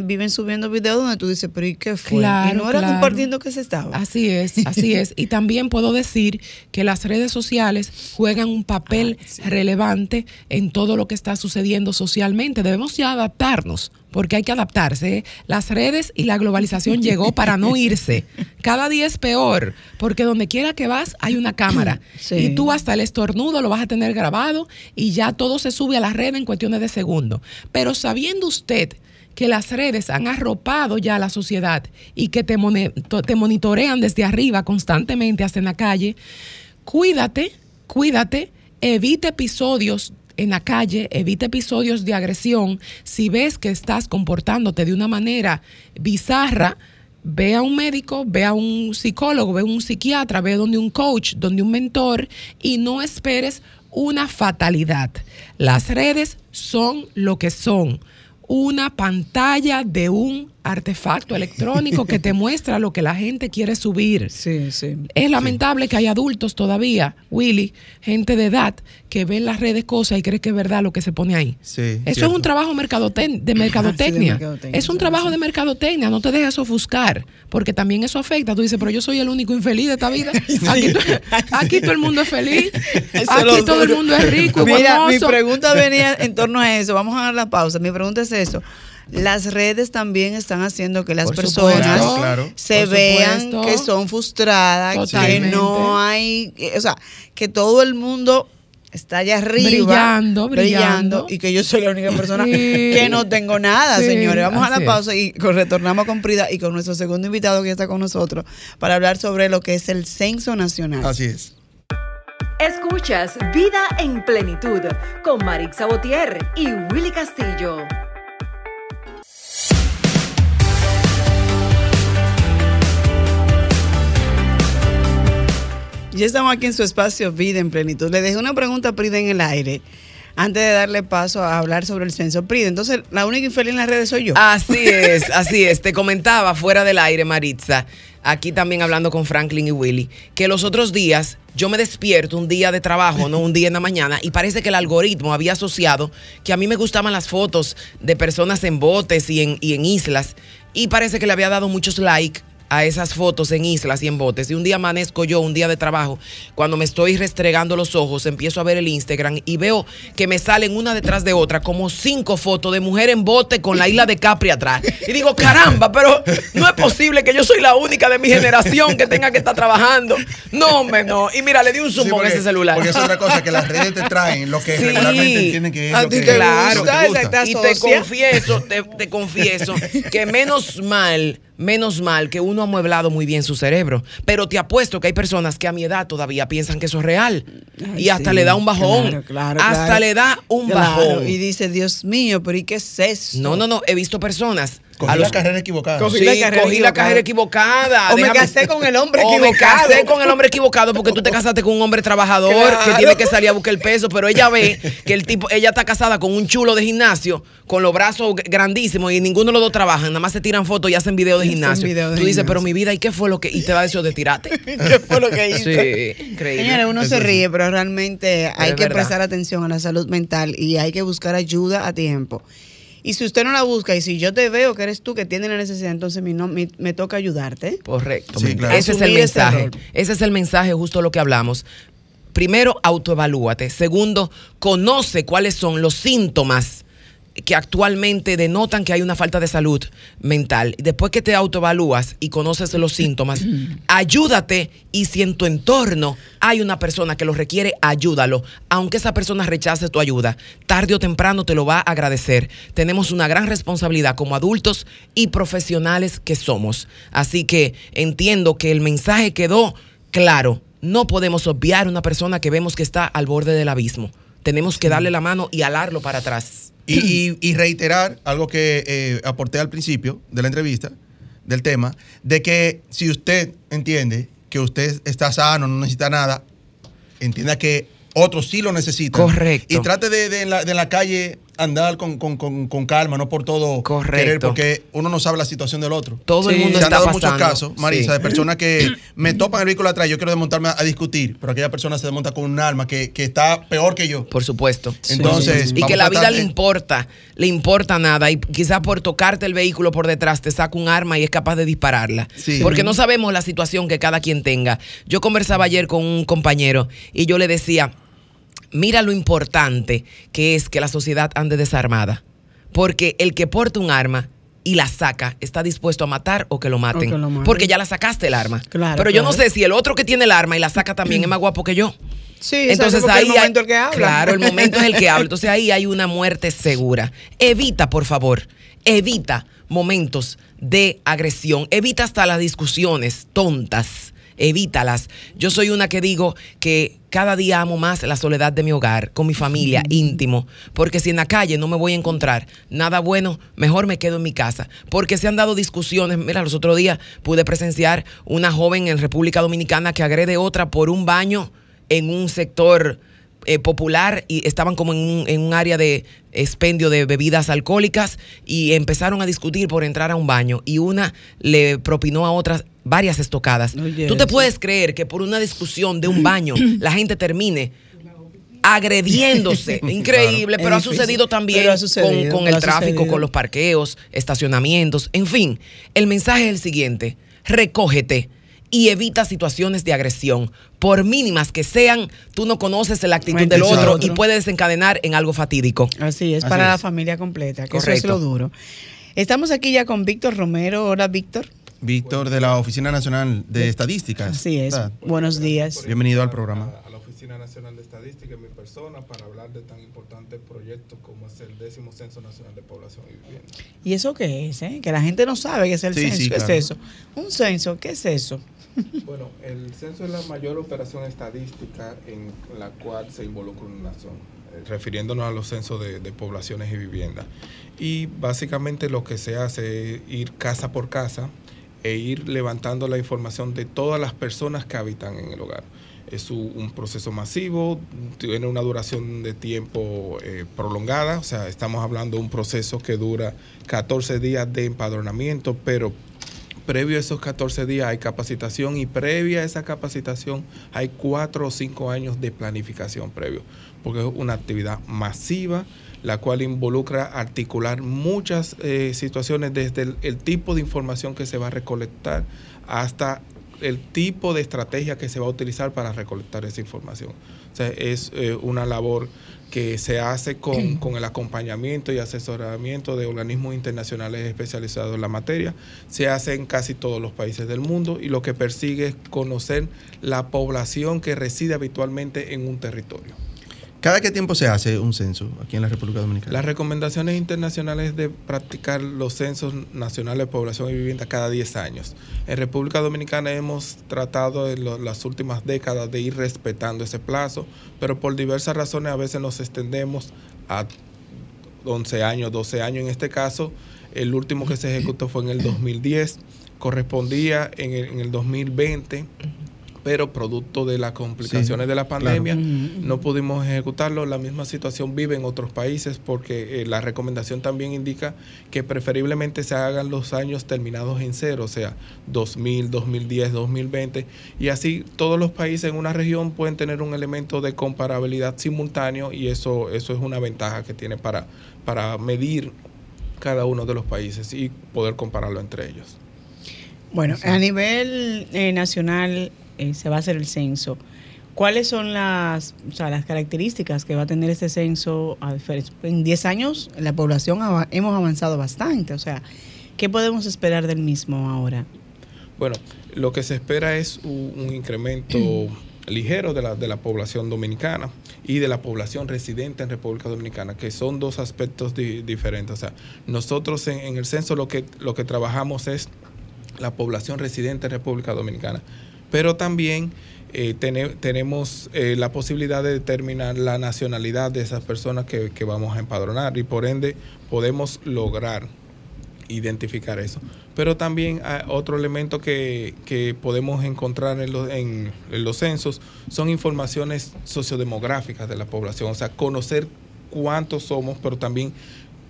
viven subiendo videos donde tú dices, pero ¿y qué fue? Claro, y no era claro. compartiendo que se estaba. Así es, así es. Y también puedo decir que las redes sociales juegan un papel relevante en todo lo que está sucediendo socialmente. Debemos ya adaptarnos, porque hay que adaptarse. ¿eh? Las redes y la globalización llegó para no irse. Cada día es peor, porque donde quiera que vas hay una cámara. Sí. Y tú hasta el estornudo lo vas a tener grabado y ya todo se sube a la red en cuestiones de segundos. Pero sabiendo usted que las redes han arropado ya a la sociedad y que te, te monitorean desde arriba constantemente hasta en la calle, cuídate, cuídate, evite episodios en la calle, evite episodios de agresión. Si ves que estás comportándote de una manera bizarra, ve a un médico, ve a un psicólogo, ve a un psiquiatra, ve donde un coach, donde un mentor y no esperes una fatalidad. Las redes son lo que son, una pantalla de un artefacto electrónico que te muestra lo que la gente quiere subir. Sí, sí. Es lamentable que hay adultos todavía, Willy, gente de edad, que ven las redes cosas y cree que es verdad lo que se pone ahí. Sí, Eso es un trabajo mercadote- de mercadotecnia. mercadotecnia, es un sí, trabajo sí. de mercadotecnia, no te dejes ofuscar, porque también eso afecta. Tú dices, pero yo soy el único infeliz de esta vida. Aquí, aquí todo el mundo es feliz, aquí todo el mundo es rico y Mira, mi pregunta venía en torno a eso. Vamos a dar la pausa. Mi pregunta es eso. Las redes también están haciendo que las Por personas supuesto. Claro. se Por vean supuesto. que son frustradas, que no hay, o sea, que todo el mundo está allá arriba Brillando, brillando. y que yo soy la única persona Sí. que no tengo nada, Sí, señores. Vamos a la pausa y retornamos con Prida y con nuestro segundo invitado que está con nosotros para hablar sobre lo que es el censo nacional. Así es. Escuchas Vida en Plenitud con Marix Sabotier y Willy Castillo. Ya estamos aquí en su espacio Vida en Plenitud. Le dejé una pregunta a Prida en el aire antes de darle paso a hablar sobre el censo. Prida, entonces la única infeliz en las redes soy yo. Así es, así es. Te comentaba fuera del aire, Maritza, aquí también hablando con Franklin y Willy, que los otros días yo me despierto un día de trabajo, no un día en la mañana, y parece que el algoritmo había asociado que a mí me gustaban las fotos de personas en botes y en, y en islas, y parece que le había dado muchos likes a esas fotos en islas y en botes. Y un día amanezco yo, un día de trabajo, cuando me estoy restregando los ojos, empiezo a ver el Instagram y veo que me salen una detrás de otra como cinco fotos de mujer en bote con la isla de Capri atrás. Y digo, caramba, pero no es posible que yo soy la única de mi generación que tenga que estar trabajando. No, hombre, no. Y mira, le di un zoom Sí, con ese celular. Porque es otra cosa, que las redes te traen lo que Sí. regularmente entienden que es A lo ti que, te Claro, gusta, lo que te gusta. y te confieso, te, te confieso que menos mal, menos mal que uno ha mueblado muy bien su cerebro. Pero te apuesto que hay personas que a mi edad todavía piensan que eso es real. Ay, y hasta sí, le da un bajón. claro, claro, hasta claro. le da un bajón. Y dice, Dios mío, pero ¿y qué es eso? No, no, no. He visto personas. Cogí a la los- carrera equivocada. Cogí Sí, la carrera cogí la equivocada. carrera equivocada. O me casé con el hombre o me equivocado. casé con el hombre equivocado porque tú te casaste con un hombre trabajador Claro. que tiene que salir a buscar el peso, pero ella ve que el tipo, ella está casada con un chulo de gimnasio, con los brazos grandísimos y ninguno de los dos trabajan, nada más se tiran fotos y hacen videos de gimnasio. video de tú dices, gimnasio. pero mi vida, ¿y qué fue lo que? Y te da deseo de tirarte. ¿Qué fue lo que hizo? Sí, increíble. Señores, uno Eso se sí. ríe, pero realmente hay es que verdad. prestar atención a la salud mental y hay que buscar ayuda a tiempo. Y si usted no la busca y si yo te veo que eres tú que tiene la necesidad, entonces mi no- mi- me toca ayudarte. Correcto. Sí, claro. Ese es el mensaje. Ese es el mensaje, justo lo que hablamos. Primero, autoevalúate. Segundo, conoce cuáles son los síntomas que actualmente denotan que hay una falta de salud mental. Después que te autoevalúas y conoces los síntomas, ayúdate y si en tu entorno hay una persona que lo requiere, ayúdalo. Aunque esa persona rechace tu ayuda, tarde o temprano te lo va a agradecer. Tenemos una gran responsabilidad como adultos y profesionales que somos. Así que entiendo que el mensaje quedó claro. No podemos obviar a una persona que vemos que está al borde del abismo. Tenemos que darle la mano y alarlo para atrás. Y, y- y reiterar algo que eh, aporté al principio de la entrevista, del tema, de que si usted entiende que usted está sano, no necesita nada, entienda que otros sí lo necesitan. Correcto. Y trate de, de en, la, de en la calle andar con, con- con- con calma, no por todo Correcto. querer, porque uno no sabe la situación del otro. Todo el mundo Se han está dado muchos casos, Marisa, Sí. de personas que me topan el vehículo atrás, yo quiero desmontarme a, a discutir, pero aquella persona se desmonta con un arma que, que está peor que yo. Por supueto. Entonces, y que la vida le importa, le importa nada. Y quizás por tocarte el vehículo por detrás te saca un arma y es capaz de dispararla. Sí. Porque no sabemos la situación que cada quien tenga. Yo conversaba ayer con un compañero y yo le decía, mira lo importante que es que la sociedad ande desarmada. Porque el que porta un arma y la saca está dispuesto a matar o que lo maten. que lo maten. Porque ya la sacaste el arma. Claro, Pero yo no sé si el otro que tiene el arma y la saca también es más guapo que yo. Sí, Entonces ahí el momento hay- el que habla. Claro, el momento es el que habla. Entonces ahí hay una muerte segura. Evita, por favor, evita momentos de agresión. Evita hasta las discusiones tontas. Evítalas. Yo soy una que digo que cada día amo más la soledad de mi hogar, con mi familia, íntimo. Porque si en la calle no me voy a encontrar nada bueno, mejor me quedo en mi casa. Porque se han dado discusiones. Mira, los otros días pude presenciar una joven en República Dominicana que agrede a otra por un baño en un sector eh, popular y estaban como en un, en un área de expendio de bebidas alcohólicas y empezaron a discutir por entrar a un baño y una le propinó a otras varias estocadas. Oye, ¿Tú te eso. puedes creer que por una discusión de un baño la gente termine agrediéndose? Increíble, Claro. pero ha difícil. sucedido también Pero ha sucedido, con, el tráfico, sucedido. con los parqueos, estacionamientos, en fin. El mensaje es el siguiente, recógete y evita situaciones de agresión. Por mínimas que sean, tú no conoces la actitud del otro y puede desencadenar en algo fatídico. Así es, Así para la familia completa, que eso es Correcto. lo duro. Estamos aquí ya con Víctor Romero. Hola, Víctor. Víctor de la Oficina Nacional de Estadísticas. Así es. ¿verdad? Buenos días. Bienvenido al programa. A, a la Oficina Nacional de Estadística en mi persona para hablar de tan importante proyecto como es el décimo Censo Nacional de Población y Vivienda. ¿Y eso qué es? eh? Que la gente no sabe qué es el Sí, censo. sí, ¿Qué claro. es eso? Un censo, ¿qué es eso? Bueno, el censo es la mayor operación estadística en la cual se involucra una nación, eh, refiriéndonos a los censos de, poblaciones y viviendas. Y básicamente lo que se hace es ir casa por casa e ir levantando la información de todas las personas que habitan en el hogar. Es un proceso masivo, tiene una duración de tiempo eh, prolongada, o sea, estamos hablando de un proceso que dura 14 días de empadronamiento, pero previo a esos 14 días hay capacitación y previa a esa capacitación hay cuatro o cinco años de planificación previo, porque es una actividad masiva, la cual involucra articular muchas eh, situaciones desde el tipo de información que se va a recolectar hasta el tipo de estrategia que se va a utilizar para recolectar esa información. O sea, es eh, una labor que se hace con, con el acompañamiento y asesoramiento de organismos internacionales especializados en la materia. Se hace en casi todos los países del mundo y lo que persigue es conocer la población que reside habitualmente en un territorio. ¿Cada qué tiempo se hace un censo aquí en la República Dominicana? Las recomendaciones internacionales de practicar los censos nacionales de población y vivienda cada 10 años. En República Dominicana hemos tratado en las últimas décadas de ir respetando ese plazo, pero por diversas razones a veces nos extendemos a 11 años, 12 años. En este caso, el último que se ejecutó fue en el 2010, correspondía en el 2020, pero producto de las complicaciones Sí, de la pandemia, no pudimos ejecutarlo. La misma situación vive en otros países porque eh, la recomendación también indica que preferiblemente se hagan los años terminados en cero, o sea, 2000, 2010, 2020. Y así todos los países en una región pueden tener un elemento de comparabilidad simultáneo y eso, eso es una ventaja que tiene para, para medir cada uno de los países y poder compararlo entre ellos. Bueno, a nivel eh, nacional eh, se va a hacer el censo. ¿Cuáles son las, o sea, las características que va a tener este censo? En 10 años la población hemos avanzado bastante. O sea, ¿qué podemos esperar del mismo ahora? Bueno, lo que se espera es un, un incremento ligero de la, de la población dominicana y de la población residente en República Dominicana, que son dos aspectos di- diferentes. O sea, nosotros en, en el censo lo que, lo que trabajamos es la población residente en República Dominicana, pero también eh, tene- tenemos eh, la posibilidad de determinar la nacionalidad de esas personas que, vamos a empadronar y por ende podemos lograr identificar eso. Pero también hay otro elemento que, que podemos encontrar en, los- en los censos son informaciones sociodemográficas de la población, o sea, conocer cuántos somos, pero también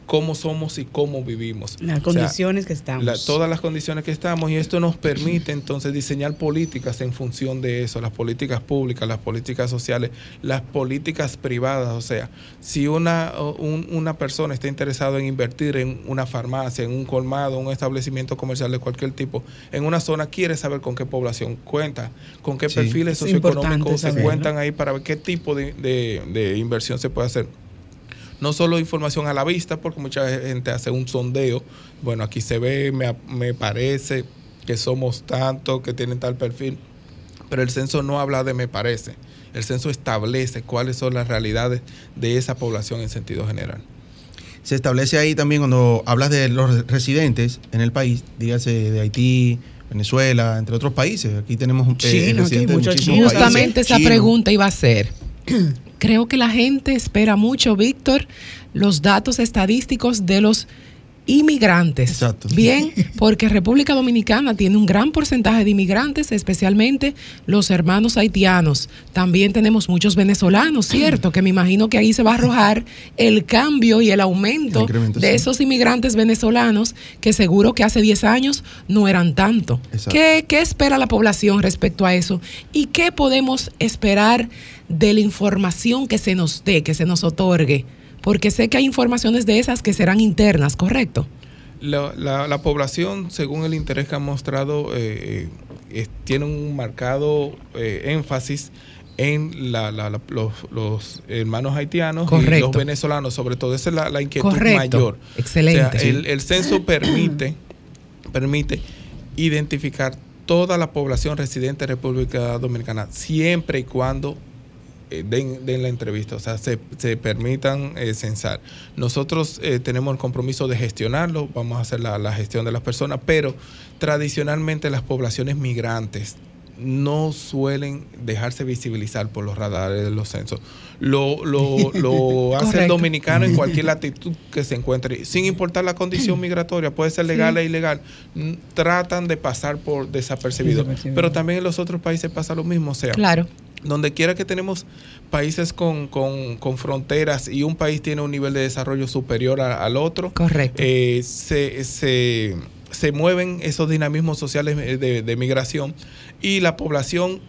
cómo somos y cómo vivimos. Las O sea, condiciones que estamos. la- todas las condiciones que estamos y esto nos permite entonces diseñar políticas en función de eso, las políticas públicas, las políticas sociales, las políticas privadas. O sea, si una, un- una persona está interesada en invertir en una farmacia, en un colmado, un establecimiento comercial de cualquier tipo, en una zona, quiere saber con qué población cuenta, con qué Sí. perfiles socioeconómicos se cuentan ahí para ver qué tipo de, de- de inversión se puede hacer no solo información a la vista, porque mucha gente hace un sondeo, bueno, aquí se ve, me, me parece que somos tanto, que tienen tal perfil, pero el censo no habla de me parece, el censo establece cuáles son las realidades de esa población en sentido general. Se establece ahí también cuando hablas de los residentes en el país, dígase de Haití, Venezuela, entre otros países. Aquí tenemos eh, Chino, aquí residentes de muchos muchísimos chinos. países. Justamente esa Chino. pregunta iba a ser. Creo que la gente espera mucho, Víctor, los datos estadísticos de los inmigrantes. Exacto. Bien, porque República Dominicana tiene un gran porcentaje de inmigrantes, especialmente los hermanos haitianos. También tenemos muchos venezolanos, ¿cierto? Que me imagino que ahí se va a arrojar el cambio y el aumento El de sí. esos inmigrantes venezolanos que seguro que hace 10 años no eran tanto. Exacto. ¿Qué, qué espera la población respecto a eso? ¿Y qué podemos esperar de la información que se nos dé, que se nos otorgue? Porque sé que hay informaciones de esas que serán internas, ¿correcto? La, la- la población, según el interés que han mostrado, eh, eh, tiene un marcado eh, énfasis en la- la- la- los, los hermanos haitianos y los venezolanos, sobre todo. Esa es la, inquietud Correcto. mayor. Excelente. O sea, el, el censo permite, permite identificar toda la población residente de República Dominicana, siempre y cuando den, den la entrevista, o sea, se, se permitan eh, censar. Nosotros eh, tenemos el compromiso de gestionarlo, vamos a hacer la, la gestión de las personas, pero tradicionalmente las poblaciones migrantes no suelen dejarse visibilizar por los radares de los censos. Lo, lo, lo hace el dominicano en cualquier latitud que se encuentre, sin importar la condición migratoria, puede ser legal e ilegal, tratan de pasar por desapercibido. Desapercibido. Pero también en los otros países pasa lo mismo, o sea, Claro. Donde quiera que tenemos países con, con- con fronteras y un país tiene un nivel de desarrollo superior a- al otro, Correcto. eh, se, se- se mueven esos dinamismos sociales eh, de, de migración y la población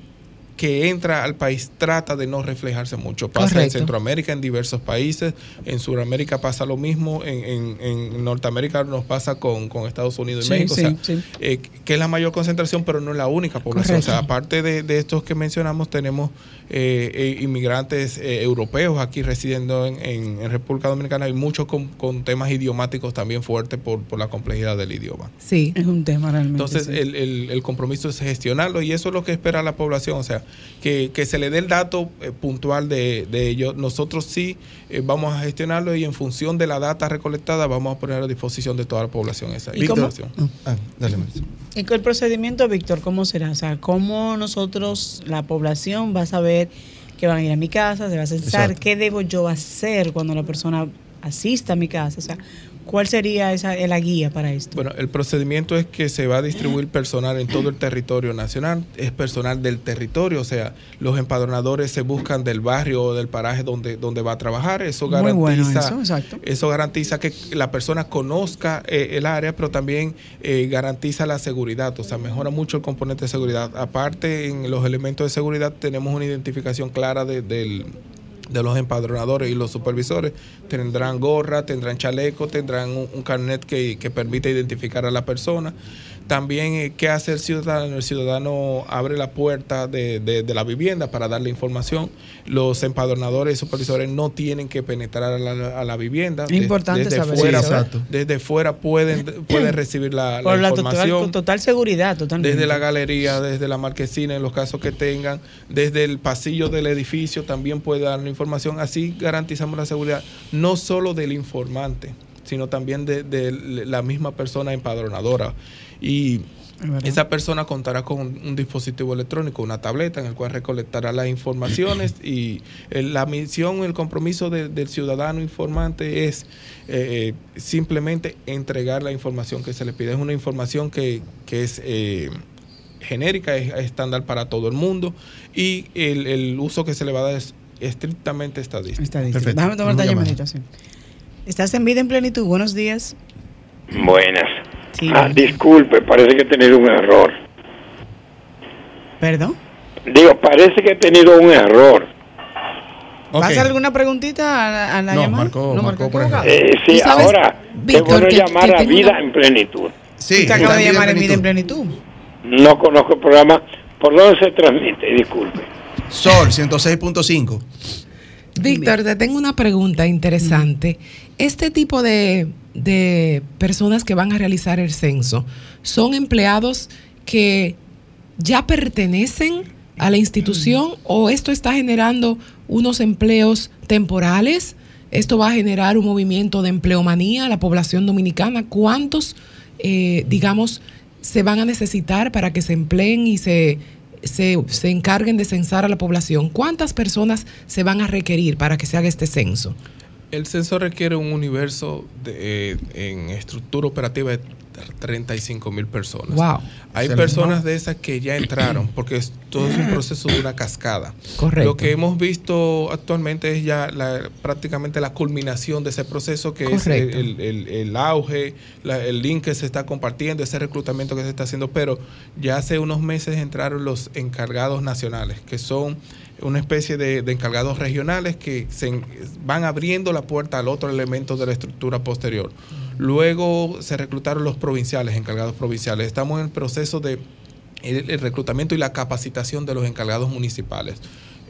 que entra al país trata de no reflejarse mucho. Pasa en. Centroamérica, en diversos países, en Sudamérica pasa lo mismo, en, en- en Norteamérica nos pasa con, con Estados Unidos y Sí, México, o sea, sí. eh, que es la mayor concentración, pero no es la única población. O sea, aparte de, de estos que mencionamos, tenemos eh, eh, inmigrantes eh, europeos aquí residiendo en, en- en República Dominicana y muchos con, con temas idiomáticos también fuertes por, por la complejidad del idioma. Sí. Es un tema realmente. Entonces, sí. el, el- el compromiso es gestionarlo y eso es lo que espera la población, o sea, que, que se le dé el dato eh, puntual de, de ello. Nosotros sí eh, vamos a gestionarlo y en función de la data recolectada vamos a poner a disposición de toda la población esa ¿Y cómo? información. Ah, dale, Marisa. ¿Y con el procedimiento, Víctor, cómo será? O sea, ¿cómo nosotros, la población, va a saber que van a ir a mi casa, se va a censar? Exacto. ¿Qué debo yo hacer cuando la persona asista a mi casa? O sea, ¿cuál sería esa, la guía para esto? Bueno, el procedimiento es que se va a distribuir personal en todo el territorio nacional, es personal del territorio, o sea, los empadronadores se buscan del barrio o del paraje donde, donde va a trabajar, eso Muy garantiza, bueno eso, exacto. eso garantiza que la persona conozca eh, el área, pero también eh, garantiza la seguridad, o sea, mejora mucho el componente de seguridad. Aparte, en los elementos de seguridad tenemos una identificación clara de- del de los empadronadores y los supervisores tendrán gorra, tendrán chaleco, tendrán un, carnet que, que permite identificar a la persona. También, eh, ¿qué hace el ciudadano? El ciudadano abre la puerta de, de- de la vivienda para darle información. Los empadronadores y supervisores no tienen que penetrar a la, a la vivienda. Es importante desde saber fuera. Desde fuera pueden, pueden recibir la, la Por la total, información con total seguridad, totalmente. desde la galería, desde la marquesina, en los casos que tengan, desde el pasillo del edificio también puede dar la información. Así garantizamos la seguridad no solo del informante, sino también de, de la misma persona empadronadora. Y esa persona contará con un, un dispositivo electrónico, una tableta en el cual recolectará las informaciones y el- la misión, el compromiso de- del ciudadano informante es eh, simplemente entregar la información que se le pide. Es una información que, que es eh, genérica, es estándar para todo el mundo y el, el uso que se le va a dar es estrictamente estadística. Estadística. Perfecto. Déjame tomar Una sí. Estás en vida en plenitud. Buenos días. Buenas. Sí, Ah, disculpe, parece que he tenido un error. Perdón. Digo, parece que he tenido un error. Ok. ¿Va a hacer alguna preguntita a la, a la No, llamada? marcó- marcó por equivocado. Eh, sí, ¿Tú sabes, ahora, Víctor, bueno que- llamar que a vida una- en plenitud. Sí, acaba de llamar en Vida en plenitud. No conozco el programa. ¿Por dónde se transmite? Disculpe. Sol 106.5. Víctor, te tengo una pregunta interesante. Este tipo de, de personas que van a realizar el censo son empleados que ya pertenecen a la institución o esto está generando unos empleos temporales? ¿Esto va a generar un movimiento de empleomanía a la población dominicana? ¿Cuántos, eh, digamos, se van a necesitar para que se empleen y se, se, se encarguen de censar a la población? ¿Cuántas personas se van a requerir para que se haga este censo? El censo requiere un universo de, eh, en estructura operativa de 35 mil personas. Wow. Hay personas de esas que ya entraron, porque es- todo es un proceso de una cascada. Correcto. Lo que hemos visto actualmente es ya la- prácticamente la culminación de ese proceso, que Correcto. es el, el- el auge, la- el link que se está compartiendo, ese reclutamiento que se está haciendo, pero ya hace unos meses entraron los encargados nacionales, que son una especie de, encargados regionales que se van abriendo la puerta al otro elemento de la estructura posterior. Luego se reclutaron los provinciales, encargados provinciales. Estamos en el proceso de el reclutamiento y la capacitación de los encargados municipales.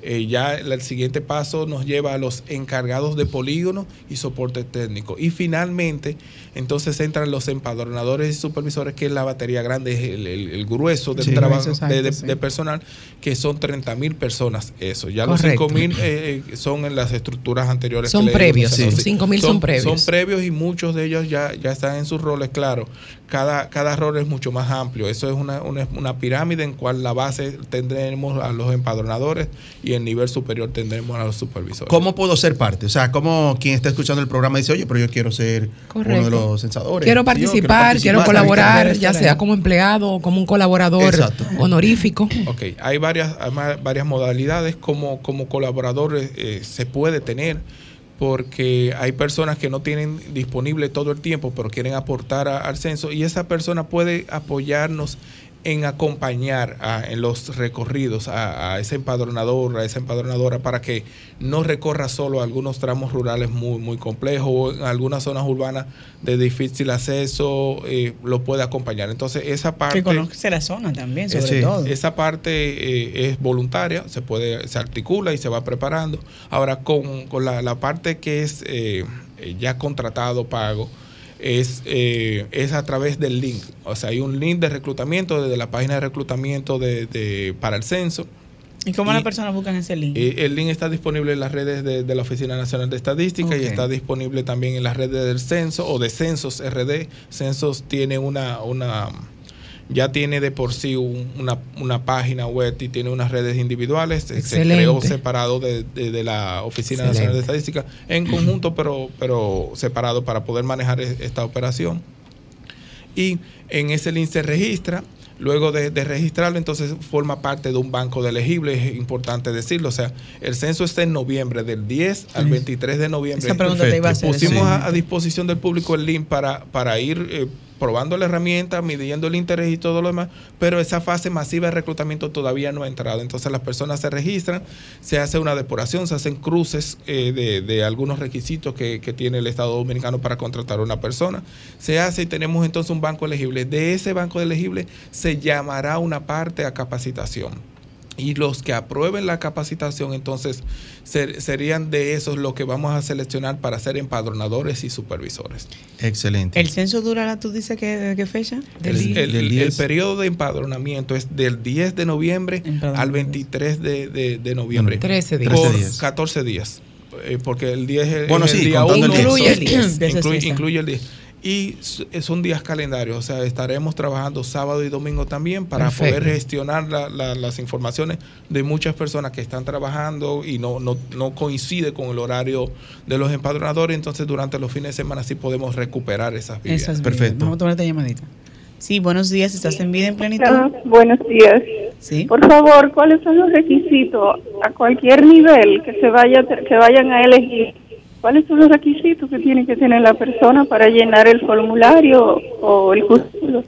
Eh, ya el, siguiente paso nos lleva a los encargados de polígono y soporte técnico. Y finalmente, entonces entran los empadronadores y supervisores, que es la batería grande, es el, el- el grueso del Sí, trabajo de, de- sí. de personal, que son 30 mil personas. Eso, ya Correcto. los 5 mil eh, eh, son en las estructuras anteriores. Son previos, sí. 5.000 son previos. Son previos y muchos de ellos ya, ya están en sus roles, claro. Cada, cada rol es mucho más amplio. Eso es una, una, una pirámide en cual la base tendremos a los empadronadores y el nivel superior tendremos a los supervisores. ¿Cómo puedo ser parte? O sea, como quien está escuchando el programa dice, oye, pero yo quiero ser Correcto. uno de los censadores. Quiero participar, quiero colaborar, ya sea como empleado o como un colaborador Exacto. honorífico. Ok, hay varias, hay varias modalidades como, como colaborador eh, eh, se puede tener porque hay personas que no tienen disponible todo el tiempo pero quieren aportar a- al censo y esa persona puede apoyarnos en acompañar a- en los recorridos a, a ese empadronador, a esa empadronadora para que no recorra solo algunos tramos rurales muy, muy complejos o en algunas zonas urbanas de difícil acceso, eh, lo puede acompañar. Entonces esa parte... Que conoce la zona también, sobre Sí. todo. Esa parte eh, es voluntaria, se puede, se articula y se va preparando. Ahora, con, con la, la parte que es eh, eh, ya contratado, pago, es, eh, es a través del link. O sea, hay un link de reclutamiento desde la página de reclutamiento de, de- para el censo. ¿Y cómo las personas buscan ese link? Eh, el link está disponible en las redes de, de la Oficina Nacional de Estadística y está disponible también en las redes del Censo o de Censos RD. Censos tiene una, una ya tiene de por sí un- una, una página web y tiene unas redes individuales. Se- Se Excelente. creó separado de, de- de la Oficina Nacional de Estadística en conjunto, pero, pero separado para poder manejar e- esta operación y en ese link se registra. Luego de, de registrarlo, entonces forma parte de un banco de elegibles, es importante decirlo. O sea, el censo está en noviembre, del 10 al 23 de noviembre. Esa pregunta te iba a hacer. Pusimos sí. a, a disposición del público el link para, para ir eh, probando la herramienta, midiendo el interés y todo lo demás, pero esa fase masiva de reclutamiento todavía no ha entrado. Entonces las personas se registran, se hace una depuración, se hacen cruces eh, de, algunos requisitos que, que tiene el Estado Dominicano para contratar a una persona. Se hace y tenemos entonces un banco elegible. De ese banco elegible se llamará una parte a capacitación. Y los que aprueben la capacitación, entonces ser- serían de esos los que vamos a seleccionar para ser empadronadores y supervisores. Excelente. ¿El censo durará, tú dices, que, de qué fecha? El, el- Del el 10. periodo de empadronamiento es del 10 de noviembre al 23 de, de- de noviembre. 13 días. Por 13 días. 14 días. Eh, porque el 10 es, Bueno, el sí, día contando el 1. 10. Incluye el 10. De esa Incluye, fiesta. incluye el 10. Y eh, son días calendarios, o sea, estaremos trabajando sábado y domingo también para Perfecto. poder gestionar la- la- las informaciones de muchas personas que están trabajando y no, no, no coincide con el horario de los empadronadores, entonces durante los fines de semana sí podemos recuperar esas viviendas. Esas Perfecto. vidas. Vamos a tomar esta llamadita. Sí, buenos días. ¿Estás en vida en plenitud? Ah, buenos días. Sí. Por favor, ¿cuáles son los requisitos a cualquier nivel que se vaya que vayan a elegir? ¿Cuáles son los requisitos que tiene que tener la persona para llenar el formulario o el currículo?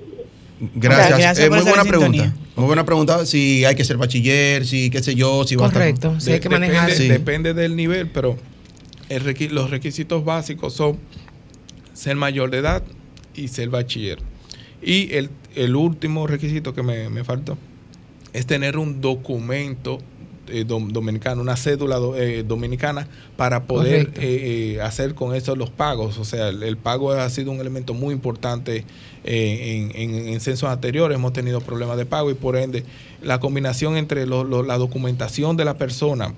Gracias. Gracias Eh, muy buena sintonía. pregunta. Muy buena pregunta. Si hay que ser bachiller, si qué sé yo, si va a estar- Correcto. Sí, hay que De- manejar. Depende, Sí. depende del nivel, pero el los requisitos básicos son ser mayor de edad y ser bachiller. Y el, el último requisito que me, me faltó es tener un documento eh, dom- dominicano, una cédula do- eh, dominicana para poder eh, eh, hacer con eso los pagos. O sea, el, el pago ha sido un elemento muy importante en, en- en censos anteriores. Hemos tenido problemas de pago y por ende la combinación entre lo- lo- la documentación de la persona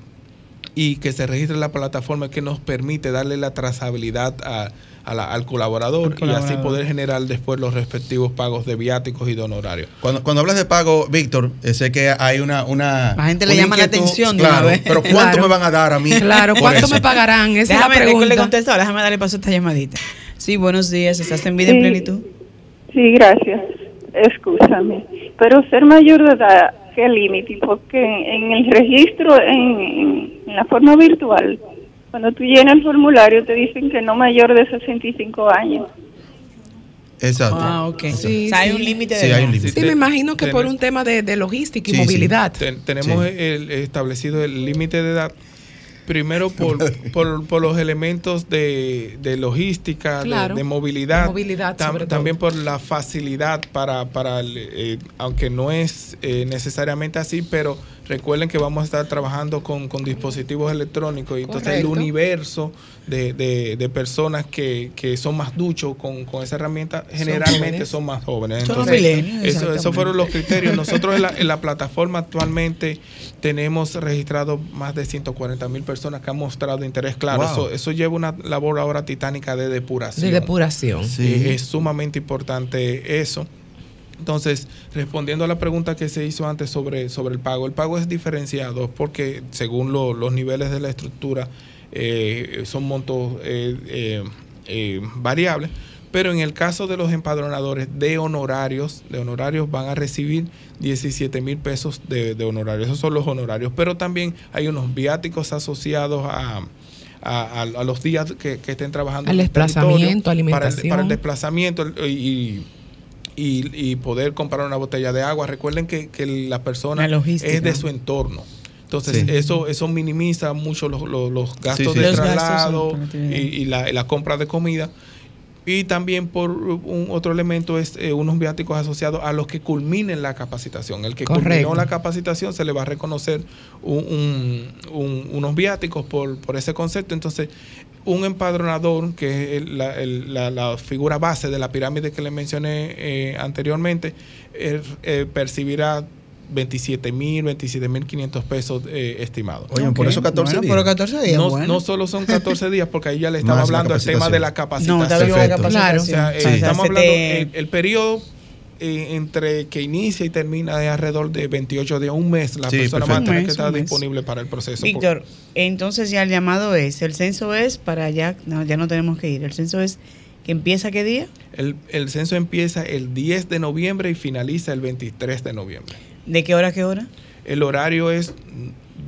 y que se registre en la plataforma que nos permite darle la trazabilidad a- a la- al colaborador y así poder generar después los respectivos pagos de viáticos y de honorarios. Cuando, cuando hablas de pago, Víctor, eh, sé que hay una... una La gente le llama la atención de una Claro, vez. pero ¿cuánto Claro. me van a dar a mí? Claro, ¿cuánto me pagarán? Esa es la Déjame, le pregunta. contesto ahora, déjame darle paso a esta llamadita. Sí, buenos días, ¿estás en vida en plenitud? Sí, gracias. Escúchame. Pero ser mayor de edad, ¿qué límite? Porque en, en el registro, en, en la forma virtual, cuando tú llenas el formulario te dicen que no mayor de 65 años. Exacto. Ah, ok. Sí, o sea, hay sí. un límite de Sí, hay edad. un límite. Sí, me imagino que Ten- por un tema de, de logística y Sí, sí. movilidad. Ten- tenemos Sí. el, establecido el límite de edad. Primero por, por, por los elementos de, de logística, de- Claro. de, movilidad, De movilidad, tam- sobre todo. también por la facilidad para, para el, eh, aunque no es eh, necesariamente así, pero recuerden que vamos a estar trabajando con, con dispositivos electrónicos y entonces el universo de, de- de personas que, que son más duchos con, con esa herramienta generalmente son más jóvenes. Son los Entonces, eso- esos fueron los criterios. Nosotros en la, en la plataforma actualmente tenemos registrado más de 140 mil personas que han mostrado interés. Claro, Wow. eso, eso lleva una labor ahora titánica de depuración. De depuración. Sí. Es sumamente importante eso. Entonces, respondiendo a la pregunta que se hizo antes sobre, sobre el pago, el pago es diferenciado porque según lo- los niveles de la estructura eh, son montos eh, eh, eh, variables, pero en el caso de los empadronadores de honorarios, de honorarios van a recibir 17 mil pesos de, de honorarios, esos son los honorarios, pero también hay unos viáticos asociados a... A, los días que, que estén trabajando Al desplazamiento, para el- alimentación. para el desplazamiento y, y, y poder comprar una botella de agua. Recuerden que, que la persona La es de su entorno. Entonces, Sí. eso eso minimiza mucho los, los- los gastos Sí, sí. de Los traslado y, y la, y la compra de comida. Y también por un otro elemento es eh, unos viáticos asociados a los que culminen la capacitación. El que Correcto. culminó la capacitación se le va a reconocer un- un- un- unos viáticos por, por ese concepto. Entonces, un empadronador, que es el- la, el- la- la figura base de la pirámide que le mencioné eh, anteriormente, eh, eh, percibirá 27 mil, 27 mil 500 pesos eh, estimados. Oye, por eso 14 bueno, días. Pero 14 días, No, bueno. no solo son 14 días, porque ahí ya le la hablando del tema de la capacitación. No, la capacitación. O sea, O eh, estamos hablando, te- el, el periodo eh, entre que inicia y termina es alrededor de 28 días, un mes, la Sí, persona va a tener Un que mes, estar disponible para el proceso. Víctor, entonces ya el llamado es, el censo es para ya, no, ya no tenemos que ir, el censo es que empieza qué día, El, el censo empieza el 10 de noviembre y finaliza el 23 de noviembre. De qué hora a qué hora. El horario es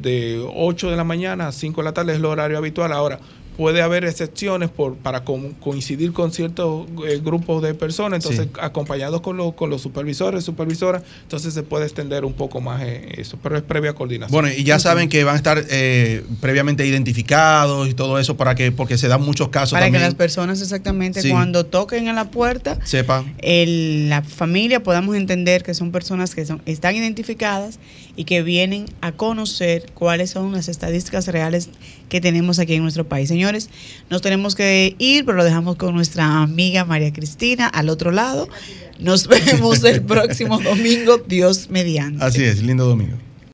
de 8 de la mañana a 5 de la tarde, es el horario habitual. Ahora, puede haber excepciones por, para co- coincidir con ciertos eh, grupos de personas, entonces Sí. acompañados con, los con los supervisores, supervisoras, entonces se puede extender un poco más eh, eso, pero es previa coordinación. Bueno, y ya saben que van a estar eh, previamente identificados y todo eso para que, porque se dan muchos casos Para que las personas exactamente Sí. cuando toquen en la puerta, sepan. el- la familia podamos entender que son personas que son, están identificadas y que vienen a conocer cuáles son las estadísticas reales que tenemos aquí en nuestro país. Señores, nos tenemos que ir, pero lo dejamos con nuestra amiga María Cristina al otro lado. Nos vemos el próximo domingo, Dios mediante. Así es, lindo domingo.